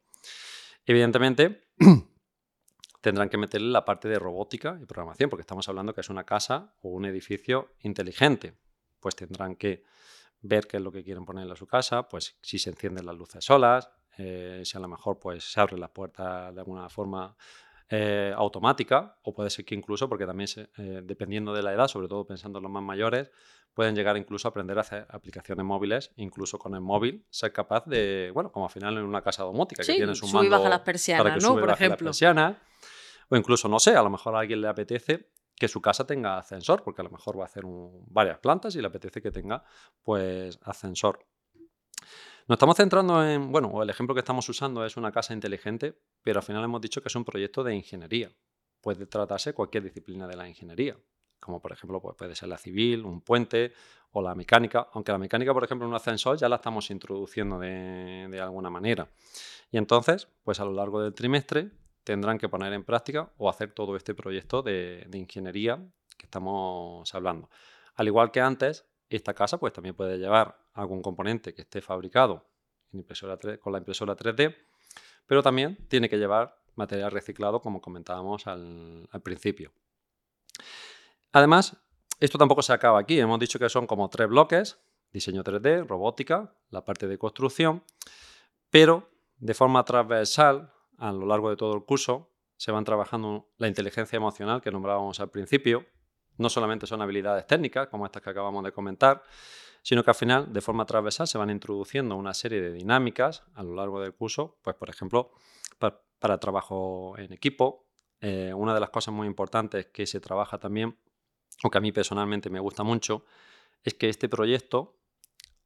Evidentemente, tendrán que meterle la parte de robótica y programación, porque estamos hablando que es una casa o un edificio inteligente. Pues tendrán que ver qué es lo que quieren poner en su casa, pues si se encienden las luces solas, eh, si a lo mejor pues, se abren las puertas de alguna forma eh, automática, o puede ser que incluso, porque también eh, dependiendo de la edad, sobre todo pensando en los más mayores, pueden llegar incluso a aprender a hacer aplicaciones móviles, incluso con el móvil, ser capaz de, bueno, como al final en una casa domótica que tienes un mando y baja las persianas, ¿no? Por ejemplo. o incluso, no sé, a lo mejor a alguien le apetece que su casa tenga ascensor, porque a lo mejor va a hacer varias plantas y le apetece que tenga, pues, ascensor. Nos estamos centrando en, bueno, el ejemplo que estamos usando es una casa inteligente, pero al final hemos dicho que es un proyecto de ingeniería. Puede tratarse cualquier disciplina de la ingeniería como por ejemplo pues puede ser la civil, un puente o la mecánica, aunque la mecánica, por ejemplo, en un ascensor ya la estamos introduciendo de, alguna manera. Y entonces, pues a lo largo del trimestre tendrán que poner en práctica o hacer todo este proyecto de, ingeniería que estamos hablando. Al igual que antes, esta casa pues también puede llevar algún componente que esté fabricado con la impresora 3D, pero también tiene que llevar material reciclado, como comentábamos al principio. Además, esto tampoco se acaba aquí. Hemos dicho que son como tres bloques, diseño 3D, robótica, la parte de construcción, pero de forma transversal, a lo largo de todo el curso, se van trabajando la inteligencia emocional que nombrábamos al principio. No solamente son habilidades técnicas, como estas que acabamos de comentar, sino que al final, de forma transversal, se van introduciendo una serie de dinámicas a lo largo del curso, pues por ejemplo, para, trabajo en equipo. Eh, una de las cosas muy importantes que se trabaja también o que a mí personalmente me gusta mucho, es que este proyecto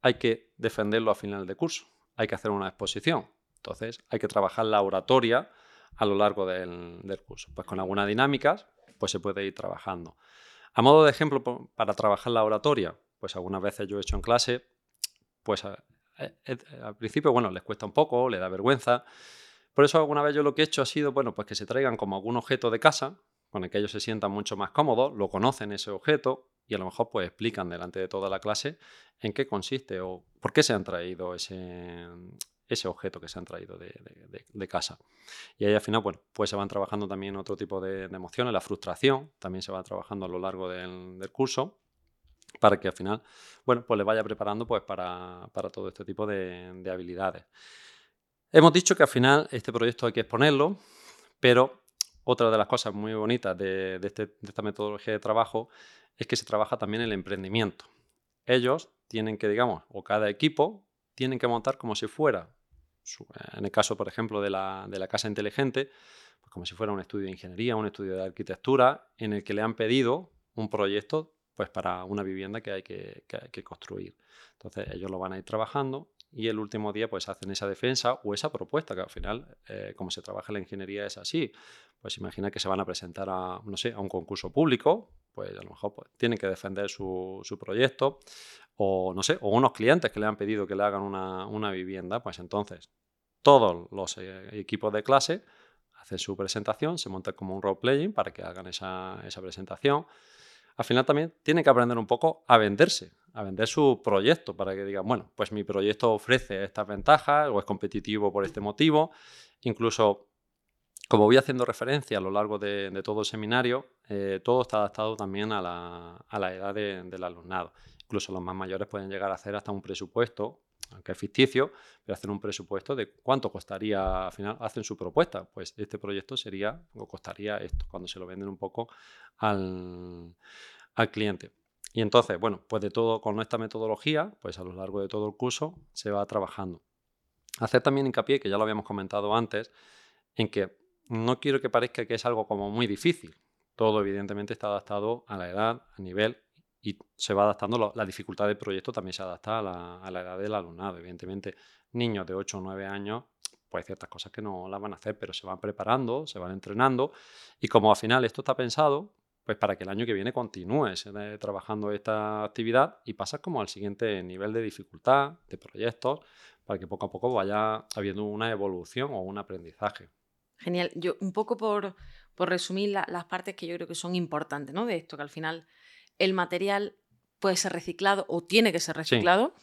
hay que defenderlo a final de curso, hay que hacer una exposición. Entonces hay que trabajar la oratoria a lo largo del, curso. Pues con algunas dinámicas pues se puede ir trabajando. A modo de ejemplo para trabajar la oratoria, pues algunas veces yo he hecho en clase, pues eh, al principio, bueno, les cuesta un poco, le da vergüenza. Por eso alguna vez yo lo que he hecho ha sido, bueno, pues que se traigan como algún objeto de casa, con el que ellos se sientan mucho más cómodos, lo conocen ese objeto y a lo mejor pues explican delante de toda la clase en qué consiste o por qué se han traído ese, ese objeto que se han traído de, casa. Y ahí al final, bueno, pues se van trabajando también otro tipo de, emociones, la frustración también se va trabajando a lo largo del, curso para que al final, bueno, pues les vaya preparando pues para, para todo este tipo de habilidades. Hemos dicho que al final este proyecto hay que exponerlo, pero otra de las cosas muy bonitas este, de, esta metodología de trabajo es que se trabaja también el emprendimiento. Ellos tienen que, digamos, o cada equipo tienen que montar como si fuera, en el caso, por ejemplo, de la, casa inteligente, pues como si fuera un estudio de ingeniería, un estudio de arquitectura, en el que le han pedido un proyecto pues, para una vivienda que hay que, que construir. Entonces ellos lo van a ir trabajando y el último día pues hacen esa defensa o esa propuesta, que al final, eh, como se trabaja en la ingeniería es así, pues imagina que se van a presentar a, no sé, a un concurso público, pues a lo mejor pues, tienen que defender su, proyecto, o no sé, o unos clientes que le han pedido que le hagan una, vivienda, pues entonces todos los eh, equipos de clase hace su presentación, se monta como un role-playing para que hagan esa, esa presentación. Al final también tiene que aprender un poco a venderse, a vender su proyecto para que digan, bueno, pues mi proyecto ofrece estas ventajas o es competitivo por este motivo. Incluso, como voy haciendo referencia a lo largo de, todo el seminario, eh, todo está adaptado también a la, edad del alumnado. Incluso los más mayores pueden llegar a hacer hasta un presupuesto aunque es ficticio, pero hacer un presupuesto de cuánto costaría, al final hacen su propuesta, pues este proyecto sería o costaría esto, cuando se lo venden un poco al, cliente. Y entonces, bueno, pues de todo, con esta metodología, pues a lo largo de todo el curso se va trabajando. Hacer también hincapié, que ya lo habíamos comentado antes, en que no quiero que parezca que es algo como muy difícil. Todo evidentemente está adaptado a la edad, a nivel y se va adaptando, la dificultad del proyecto también se adapta a la, edad del alumnado. Evidentemente, niños de 8 o 9 años, pues hay ciertas cosas que no las van a hacer, pero se van preparando, se van entrenando y como al final esto está pensado, pues para que el año que viene continúes trabajando esta actividad y pasas como al siguiente nivel de dificultad, de proyectos, para que poco a poco vaya habiendo una evolución o un aprendizaje. Genial. Yo un poco por, resumir las partes que yo creo que son importantes, ¿no? De esto, que al final el material puede ser reciclado o tiene que ser reciclado.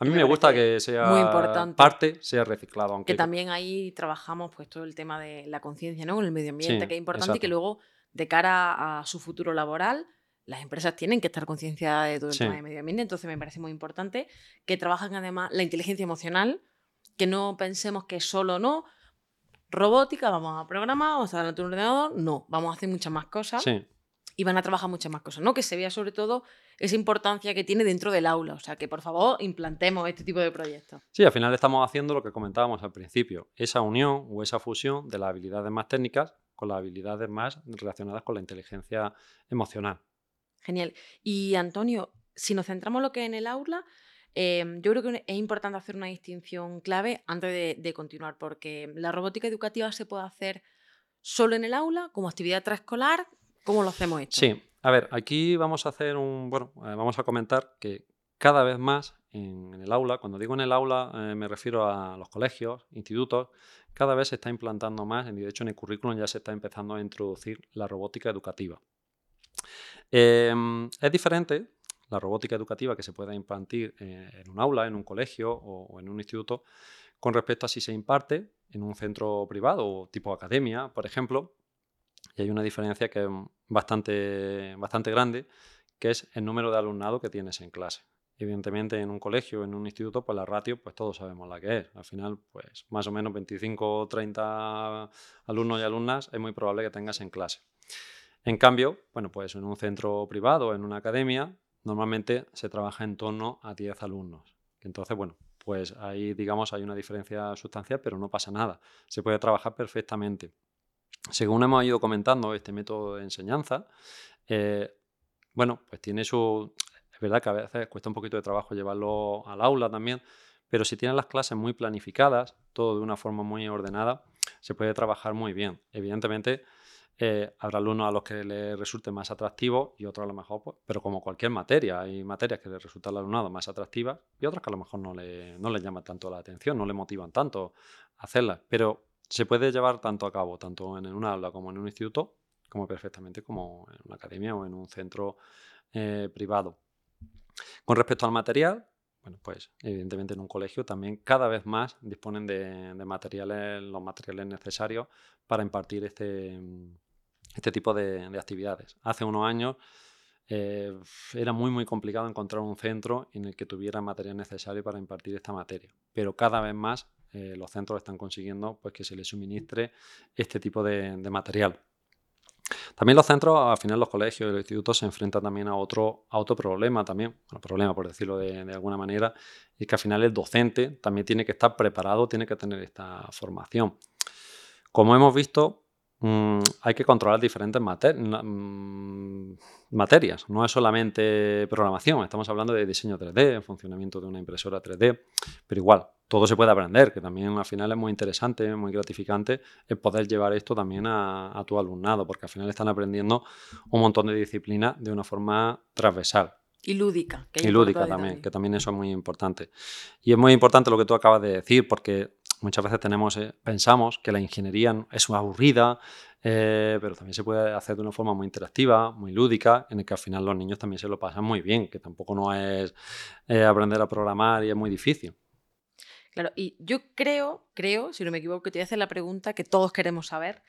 A mí me, gusta que sea muy importante. parte sea reciclado. Aunque... Que también ahí trabajamos pues todo el tema de la conciencia ¿no? con el medio ambiente, que es importante y que luego de cara a su futuro laboral las empresas tienen que estar concienciadas de todo el tema de medio ambiente, entonces me parece muy importante que trabajen además la inteligencia emocional, que no pensemos que solo no, robótica, vamos a programar, vamos a dar un ordenador, no, vamos a hacer muchas más cosas. Sí y van a trabajar muchas más cosas, ¿no? Que se vea sobre todo esa importancia que tiene dentro del aula. O sea, que por favor implantemos este tipo de proyectos. Sí, al final estamos haciendo lo que comentábamos al principio, esa unión o esa fusión de las habilidades más técnicas con las habilidades más relacionadas con la inteligencia emocional. Genial. Y Antonio, si nos centramos en lo que es en el aula, em, yo creo que es importante hacer una distinción clave antes de, continuar, porque la robótica educativa se puede hacer solo en el aula, como actividad extraescolar, ¿Cómo lo hacemos esto? Sí, a ver, aquí vamos a hacer un, bueno, eh, vamos a comentar que cada vez más en, el aula, cuando digo en el aula eh, me refiero a los colegios, institutos, cada vez se está implantando más, y de hecho en el currículum ya se está empezando a introducir la robótica educativa. Em, es diferente la robótica educativa que se pueda implantar eh, en un aula, en un colegio o, en un instituto, con respecto a si se imparte en un centro privado o tipo academia, por ejemplo, y hay una diferencia que es bastante, bastante grande, que es el número de alumnado que tienes en clase. Evidentemente en un colegio, en un instituto, pues la ratio, pues todos sabemos la que es. Al final, pues más o menos 25 o 30 alumnos y alumnas es muy probable que tengas en clase. En cambio, bueno, pues en un centro privado, en una academia, normalmente se trabaja en torno a 10 alumnos. Entonces, bueno, pues ahí digamos hay una diferencia sustancial, pero no pasa nada. Se puede trabajar perfectamente. Según hemos ido comentando, este método de enseñanza, eh, bueno, pues tiene su... Es verdad que a veces cuesta un poquito de trabajo llevarlo al aula también, pero si tienen las clases muy planificadas, todo de una forma muy ordenada, se puede trabajar muy bien. Evidentemente, eh, habrá alumnos a los que les resulte más atractivo y otros a lo mejor, pues, pero como cualquier materia, hay materias que les resultan al alumnado más atractivas y otras que a lo mejor no le, no les llaman tanto la atención, no le motivan tanto a hacerlas. Pero se puede llevar tanto a cabo, tanto en un aula como en un instituto, como perfectamente como en una academia o en un centro eh, privado. Con respecto al material, bueno, pues evidentemente en un colegio también cada vez más disponen de, materiales, los materiales necesarios para impartir este, este tipo de, actividades. Hace unos años eh, era muy muy complicado encontrar un centro en el que tuviera material necesario para impartir esta materia, pero cada vez más eh, los centros están consiguiendo pues, que se les suministre este tipo de, material. También los centros, al final los colegios y los institutos se enfrentan también a otro, otro problema también, bueno, problema por decirlo de, de, alguna manera, y que al final el docente también tiene que estar preparado, tiene que tener esta formación. Como hemos visto, Mm, hay que controlar diferentes mm, materias. No es solamente programación, estamos hablando de diseño 3D, funcionamiento de una impresora 3D, pero igual, todo se puede aprender, que también al final es muy interesante, muy gratificante el poder llevar esto también a, tu alumnado, porque al final están aprendiendo un montón de disciplinas de una forma transversal. Y lúdica. y lúdica también, que también eso es muy importante. Y es muy importante lo que tú acabas de decir, porque muchas veces tenemos, eh, pensamos que la ingeniería es aburrida, eh, pero también se puede hacer de una forma muy interactiva, muy lúdica, en el que al final los niños también se lo pasan muy bien, que tampoco no es eh, aprender a programar y es muy difícil. Claro, y yo creo, creo, si no me equivoco, que te voy a hacer la pregunta que todos queremos saber,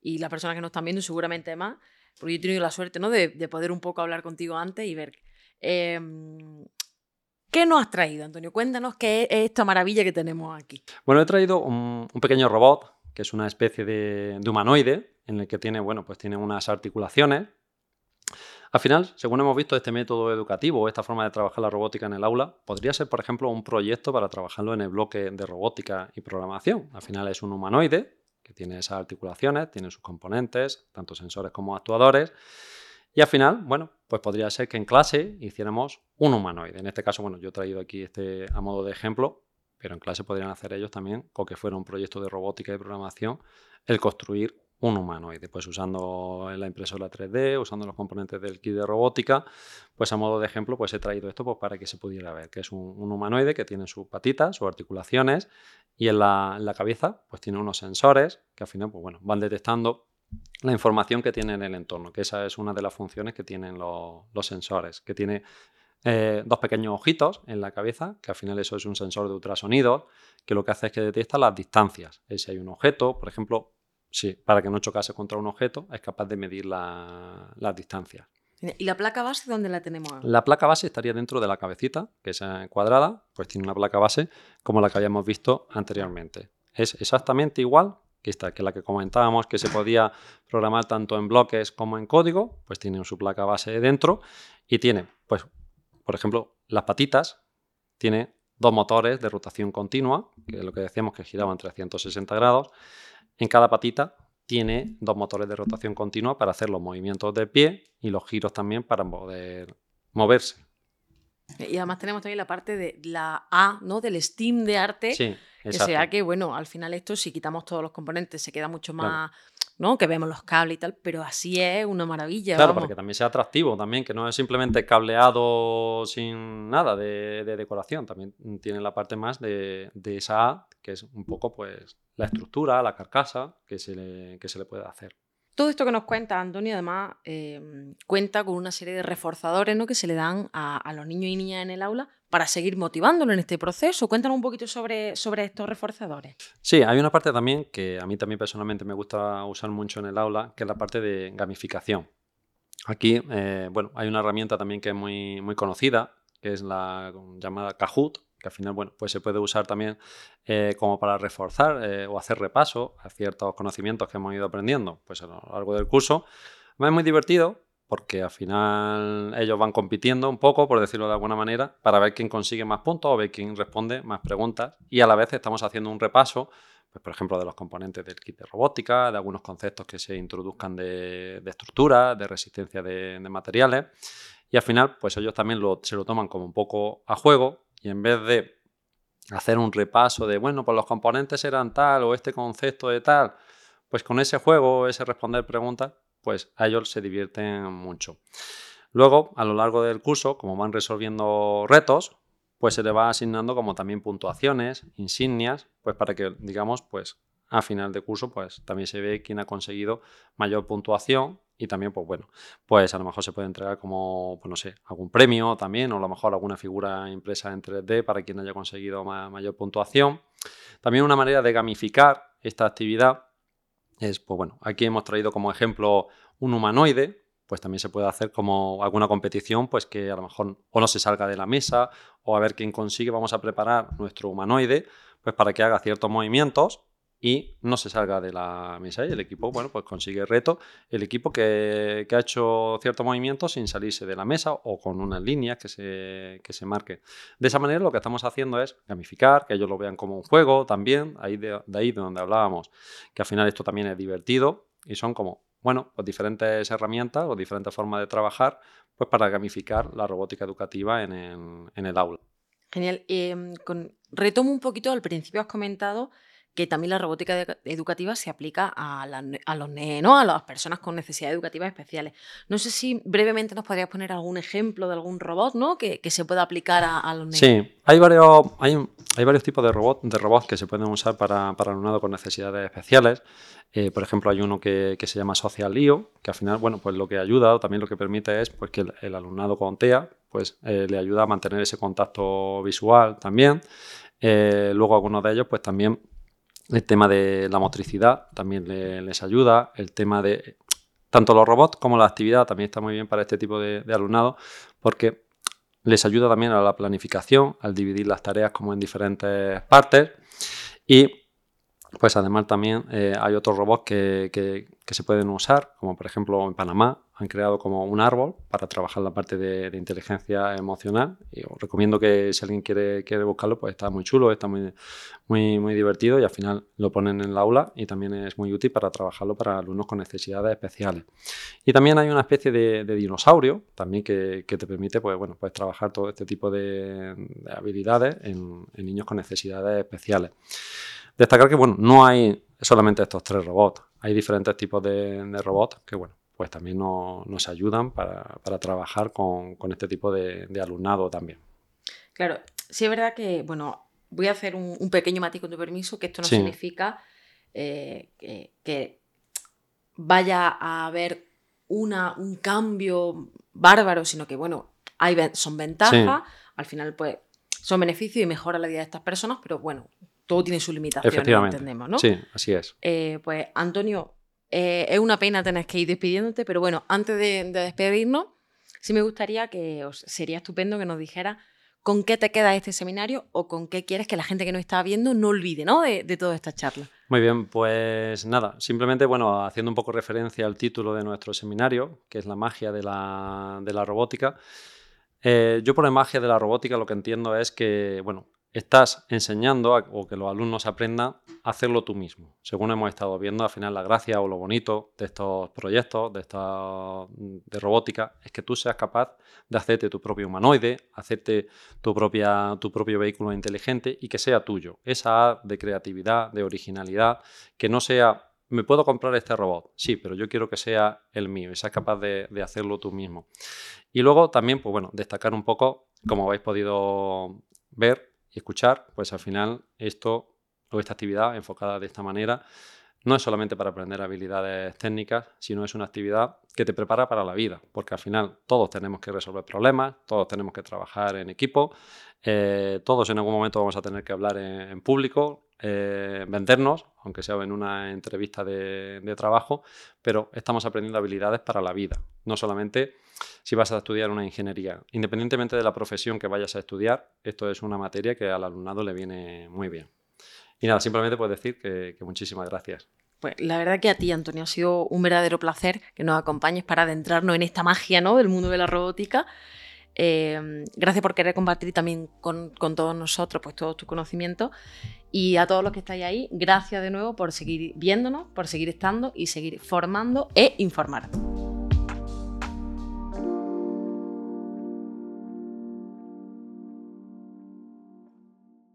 y las personas que nos están viendo seguramente más, porque yo he tenido la suerte ¿no? de, poder un poco hablar contigo antes y ver. ¿Qué nos has traído, Antonio? Cuéntanos qué es esta maravilla que tenemos aquí. Bueno, he traído un, pequeño robot, que es una especie de, humanoide, en el que tiene, bueno, pues tiene unas articulaciones. Al final, según hemos visto, este método educativo, esta forma de trabajar la robótica en el aula, podría ser, por ejemplo, un proyecto para trabajarlo en el bloque de robótica y programación. Al final es un humanoide que tiene esas articulaciones, tiene sus componentes, tanto sensores como actuadores, y al final, bueno, pues podría ser que en clase hiciéramos un humanoide. En este caso, bueno, yo he traído aquí este a modo de ejemplo, pero en clase podrían hacer ellos también, o que fuera un proyecto de robótica y programación, el construir un humanoide, pues usando la impresora 3D, usando los componentes del kit de robótica, pues a modo de ejemplo, pues he traído esto pues, para que se pudiera ver, que es un, humanoide que tiene sus patitas, sus articulaciones, y en la, en la, cabeza pues tiene unos sensores que al final pues, bueno, van detectando la información que tiene en el entorno, que esa es una de las funciones que tienen los, sensores, que tiene eh, dos pequeños ojitos en la cabeza, que al final eso es un sensor de ultrasonido, que lo que hace es que detecta las distancias. si hay un objeto, por ejemplo, sí, para que no chocase contra un objeto, es capaz de medir las distancias. ¿Y la placa base dónde la tenemos? La placa base estaría dentro de la cabecita, que es cuadrada, pues tiene una placa base como la que habíamos visto anteriormente. Es exactamente igual que esta, que la que comentábamos, que se podía programar tanto en bloques como en código, pues tiene su placa base dentro y tiene, pues, por ejemplo, las patitas, tiene dos motores de rotación continua, que es lo que decíamos que giraban 360 grados. En cada patita tiene dos motores de rotación continua para hacer los movimientos de pie y los giros también para poder moverse. Y además tenemos también la parte de la A, ¿no? Del Steam de arte. Sí, que sea que, bueno, al final esto, si quitamos todos los componentes, se queda mucho más, ¿no? Que vemos los cables y tal, pero así es una maravilla. Claro, para que también sea atractivo también, que no es simplemente cableado sin nada de, decoración, también tiene la parte más de, de, esa A, que es un poco, pues, la estructura, la carcasa que se le, que se le puede hacer. Todo esto que nos cuenta Antonio, además, em, cuenta con una serie de reforzadores ¿no? que se le dan a, los niños y niñas en el aula para seguir motivándolo en este proceso. Cuéntanos un poquito sobre, sobre estos reforzadores. Sí, hay una parte también que a mí también personalmente me gusta usar mucho en el aula, que es la parte de gamificación. Aquí, eh, bueno, hay una herramienta también que es muy, muy conocida, que es la llamada Kahoot, que al final, bueno, pues se puede usar también eh, como para reforzar eh, o hacer repaso a ciertos conocimientos que hemos ido aprendiendo pues a lo largo del curso. Es muy divertido porque al final ellos van compitiendo un poco, por decirlo de alguna manera, para ver quién consigue más puntos o ver quién responde más preguntas y a la vez estamos haciendo un repaso pues, por ejemplo, de los componentes del kit de robótica, de algunos conceptos que se introduzcan de, estructura, de resistencia de, materiales. Y al final, pues ellos también se lo toman como un poco a juego y en vez de hacer un repaso de, bueno, pues los componentes eran tal o este concepto de tal, pues con ese juego, ese responder preguntas, pues a ellos se divierten mucho. Luego, a lo largo del curso, como van resolviendo retos, pues se le va asignando como también puntuaciones, insignias, pues para que, digamos, pues a final de curso, pues también se ve quién ha conseguido mayor puntuación y también, pues bueno, pues a lo mejor se puede entregar como, pues no sé, algún premio también, o a lo mejor alguna figura impresa en 3D para quien haya conseguido mayor puntuación. También una manera de gamificar esta actividad es, pues bueno, aquí hemos traído como ejemplo un humanoide, pues también se puede hacer como alguna competición, pues que a lo mejor o no se salga de la mesa, o a ver quién consigue, vamos a preparar nuestro humanoide, pues para que haga ciertos movimientos y no se salga de la mesa y el equipo, bueno, pues consigue reto. El equipo que, ha hecho cierto movimiento sin salirse de la mesa o con unas líneas que se, que se marquen. De esa manera lo que estamos haciendo es gamificar, que ellos lo vean como un juego también, ahí de, ahí de donde hablábamos, que al final esto también es divertido y son como, bueno, pues diferentes herramientas o diferentes formas de trabajar pues para gamificar la robótica educativa en el, en el aula. Genial. Em, con, retomo un poquito, al principio has comentado que también la robótica educativa se aplica a, los nenos, a las personas con necesidades educativas especiales. No sé si brevemente nos podrías poner algún ejemplo de algún robot ¿no? que, se pueda aplicar a, los nenos. Sí, hay varios, hay, hay varios tipos de robots de robots que se pueden usar para, para alumnado con necesidades especiales. Eh, por ejemplo, hay uno que, se llama Social IO, que al final, bueno, pues lo que ayuda o también lo que permite es pues, que el, alumnado con TEA pues, eh, le ayuda a mantener ese contacto visual también. Eh, luego algunos de ellos, pues también el tema de la motricidad también les ayuda. El tema de tanto los robots como la actividad también está muy bien para este tipo de, de alumnado porque les ayuda también a la planificación, al dividir las tareas como en diferentes partes y pues además también eh, hay otros robots que, que, se pueden usar, como por ejemplo en Panamá han creado como un árbol para trabajar la parte de, inteligencia emocional. Y os recomiendo que si alguien quiere, quiere buscarlo, pues está muy chulo, está muy, muy, muy divertido y al final lo ponen en el aula y también es muy útil para trabajarlo para alumnos con necesidades especiales. Y también hay una especie de, dinosaurio también que, que, te permite pues, bueno, pues trabajar todo este tipo de, habilidades en niños con necesidades especiales. Destacar que, bueno, no hay solamente estos tres robots, hay diferentes tipos de, robots que, bueno, pues también nos ayudan para, trabajar con, este tipo de, alumnado también. Claro, sí es verdad que, bueno, voy a hacer un, pequeño matiz con tu permiso, que esto no significa eh, que, vaya a haber una, un cambio bárbaro, sino que, bueno, hay, son ventajas, al final, pues, son beneficios y mejora la vida de estas personas, pero bueno, todo tiene sus limitaciones, entendemos, ¿no? Sí, así es. Eh, pues, Antonio, eh, es una pena tener que ir despidiéndote, pero bueno, antes de, despedirnos, sí me gustaría que os, sería estupendo que nos dijera con qué te queda este seminario o con qué quieres que la gente que nos está viendo no olvide ¿no? De, de toda esta charla. Muy bien, pues nada, simplemente bueno, haciendo un poco referencia al título de nuestro seminario, que es la magia de la, de la robótica. Eh, yo por la magia de la robótica lo que entiendo es que, bueno, estás enseñando o que los alumnos aprendan a hacerlo tú mismo. Según hemos estado viendo, al final la gracia o lo bonito de estos proyectos, de, esta, de robótica, es que tú seas capaz de hacerte tu propio humanoide, hacerte tu, propia, tu propio vehículo inteligente y que sea tuyo. Esa de creatividad, de originalidad, que no sea, me puedo comprar este robot, sí, pero yo quiero que sea el mío y seas capaz de, de hacerlo tú mismo. Y luego también, pues bueno, destacar un poco, como habéis podido ver, y escuchar, pues al final esto o esta actividad enfocada de esta manera no es solamente para aprender habilidades técnicas, sino es una actividad que te prepara para la vida, porque al final todos tenemos que resolver problemas, todos tenemos que trabajar en equipo, eh, todos en algún momento vamos a tener que hablar en, público, eh, vendernos, aunque sea en una entrevista de, trabajo, pero estamos aprendiendo habilidades para la vida, no solamente si vas a estudiar una ingeniería. Independientemente de la profesión que vayas a estudiar, esto es una materia que al alumnado le viene muy bien. Y nada, simplemente puedo decir que, muchísimas gracias. Pues la verdad que a ti, Antonio, ha sido un verdadero placer que nos acompañes para adentrarnos en esta magia ¿no? del mundo de la robótica. Eh, gracias por querer compartir también con, todos nosotros pues, todos tus conocimientos. Y a todos los que estáis ahí, gracias de nuevo por seguir viéndonos, por seguir estando y seguir formando e informando.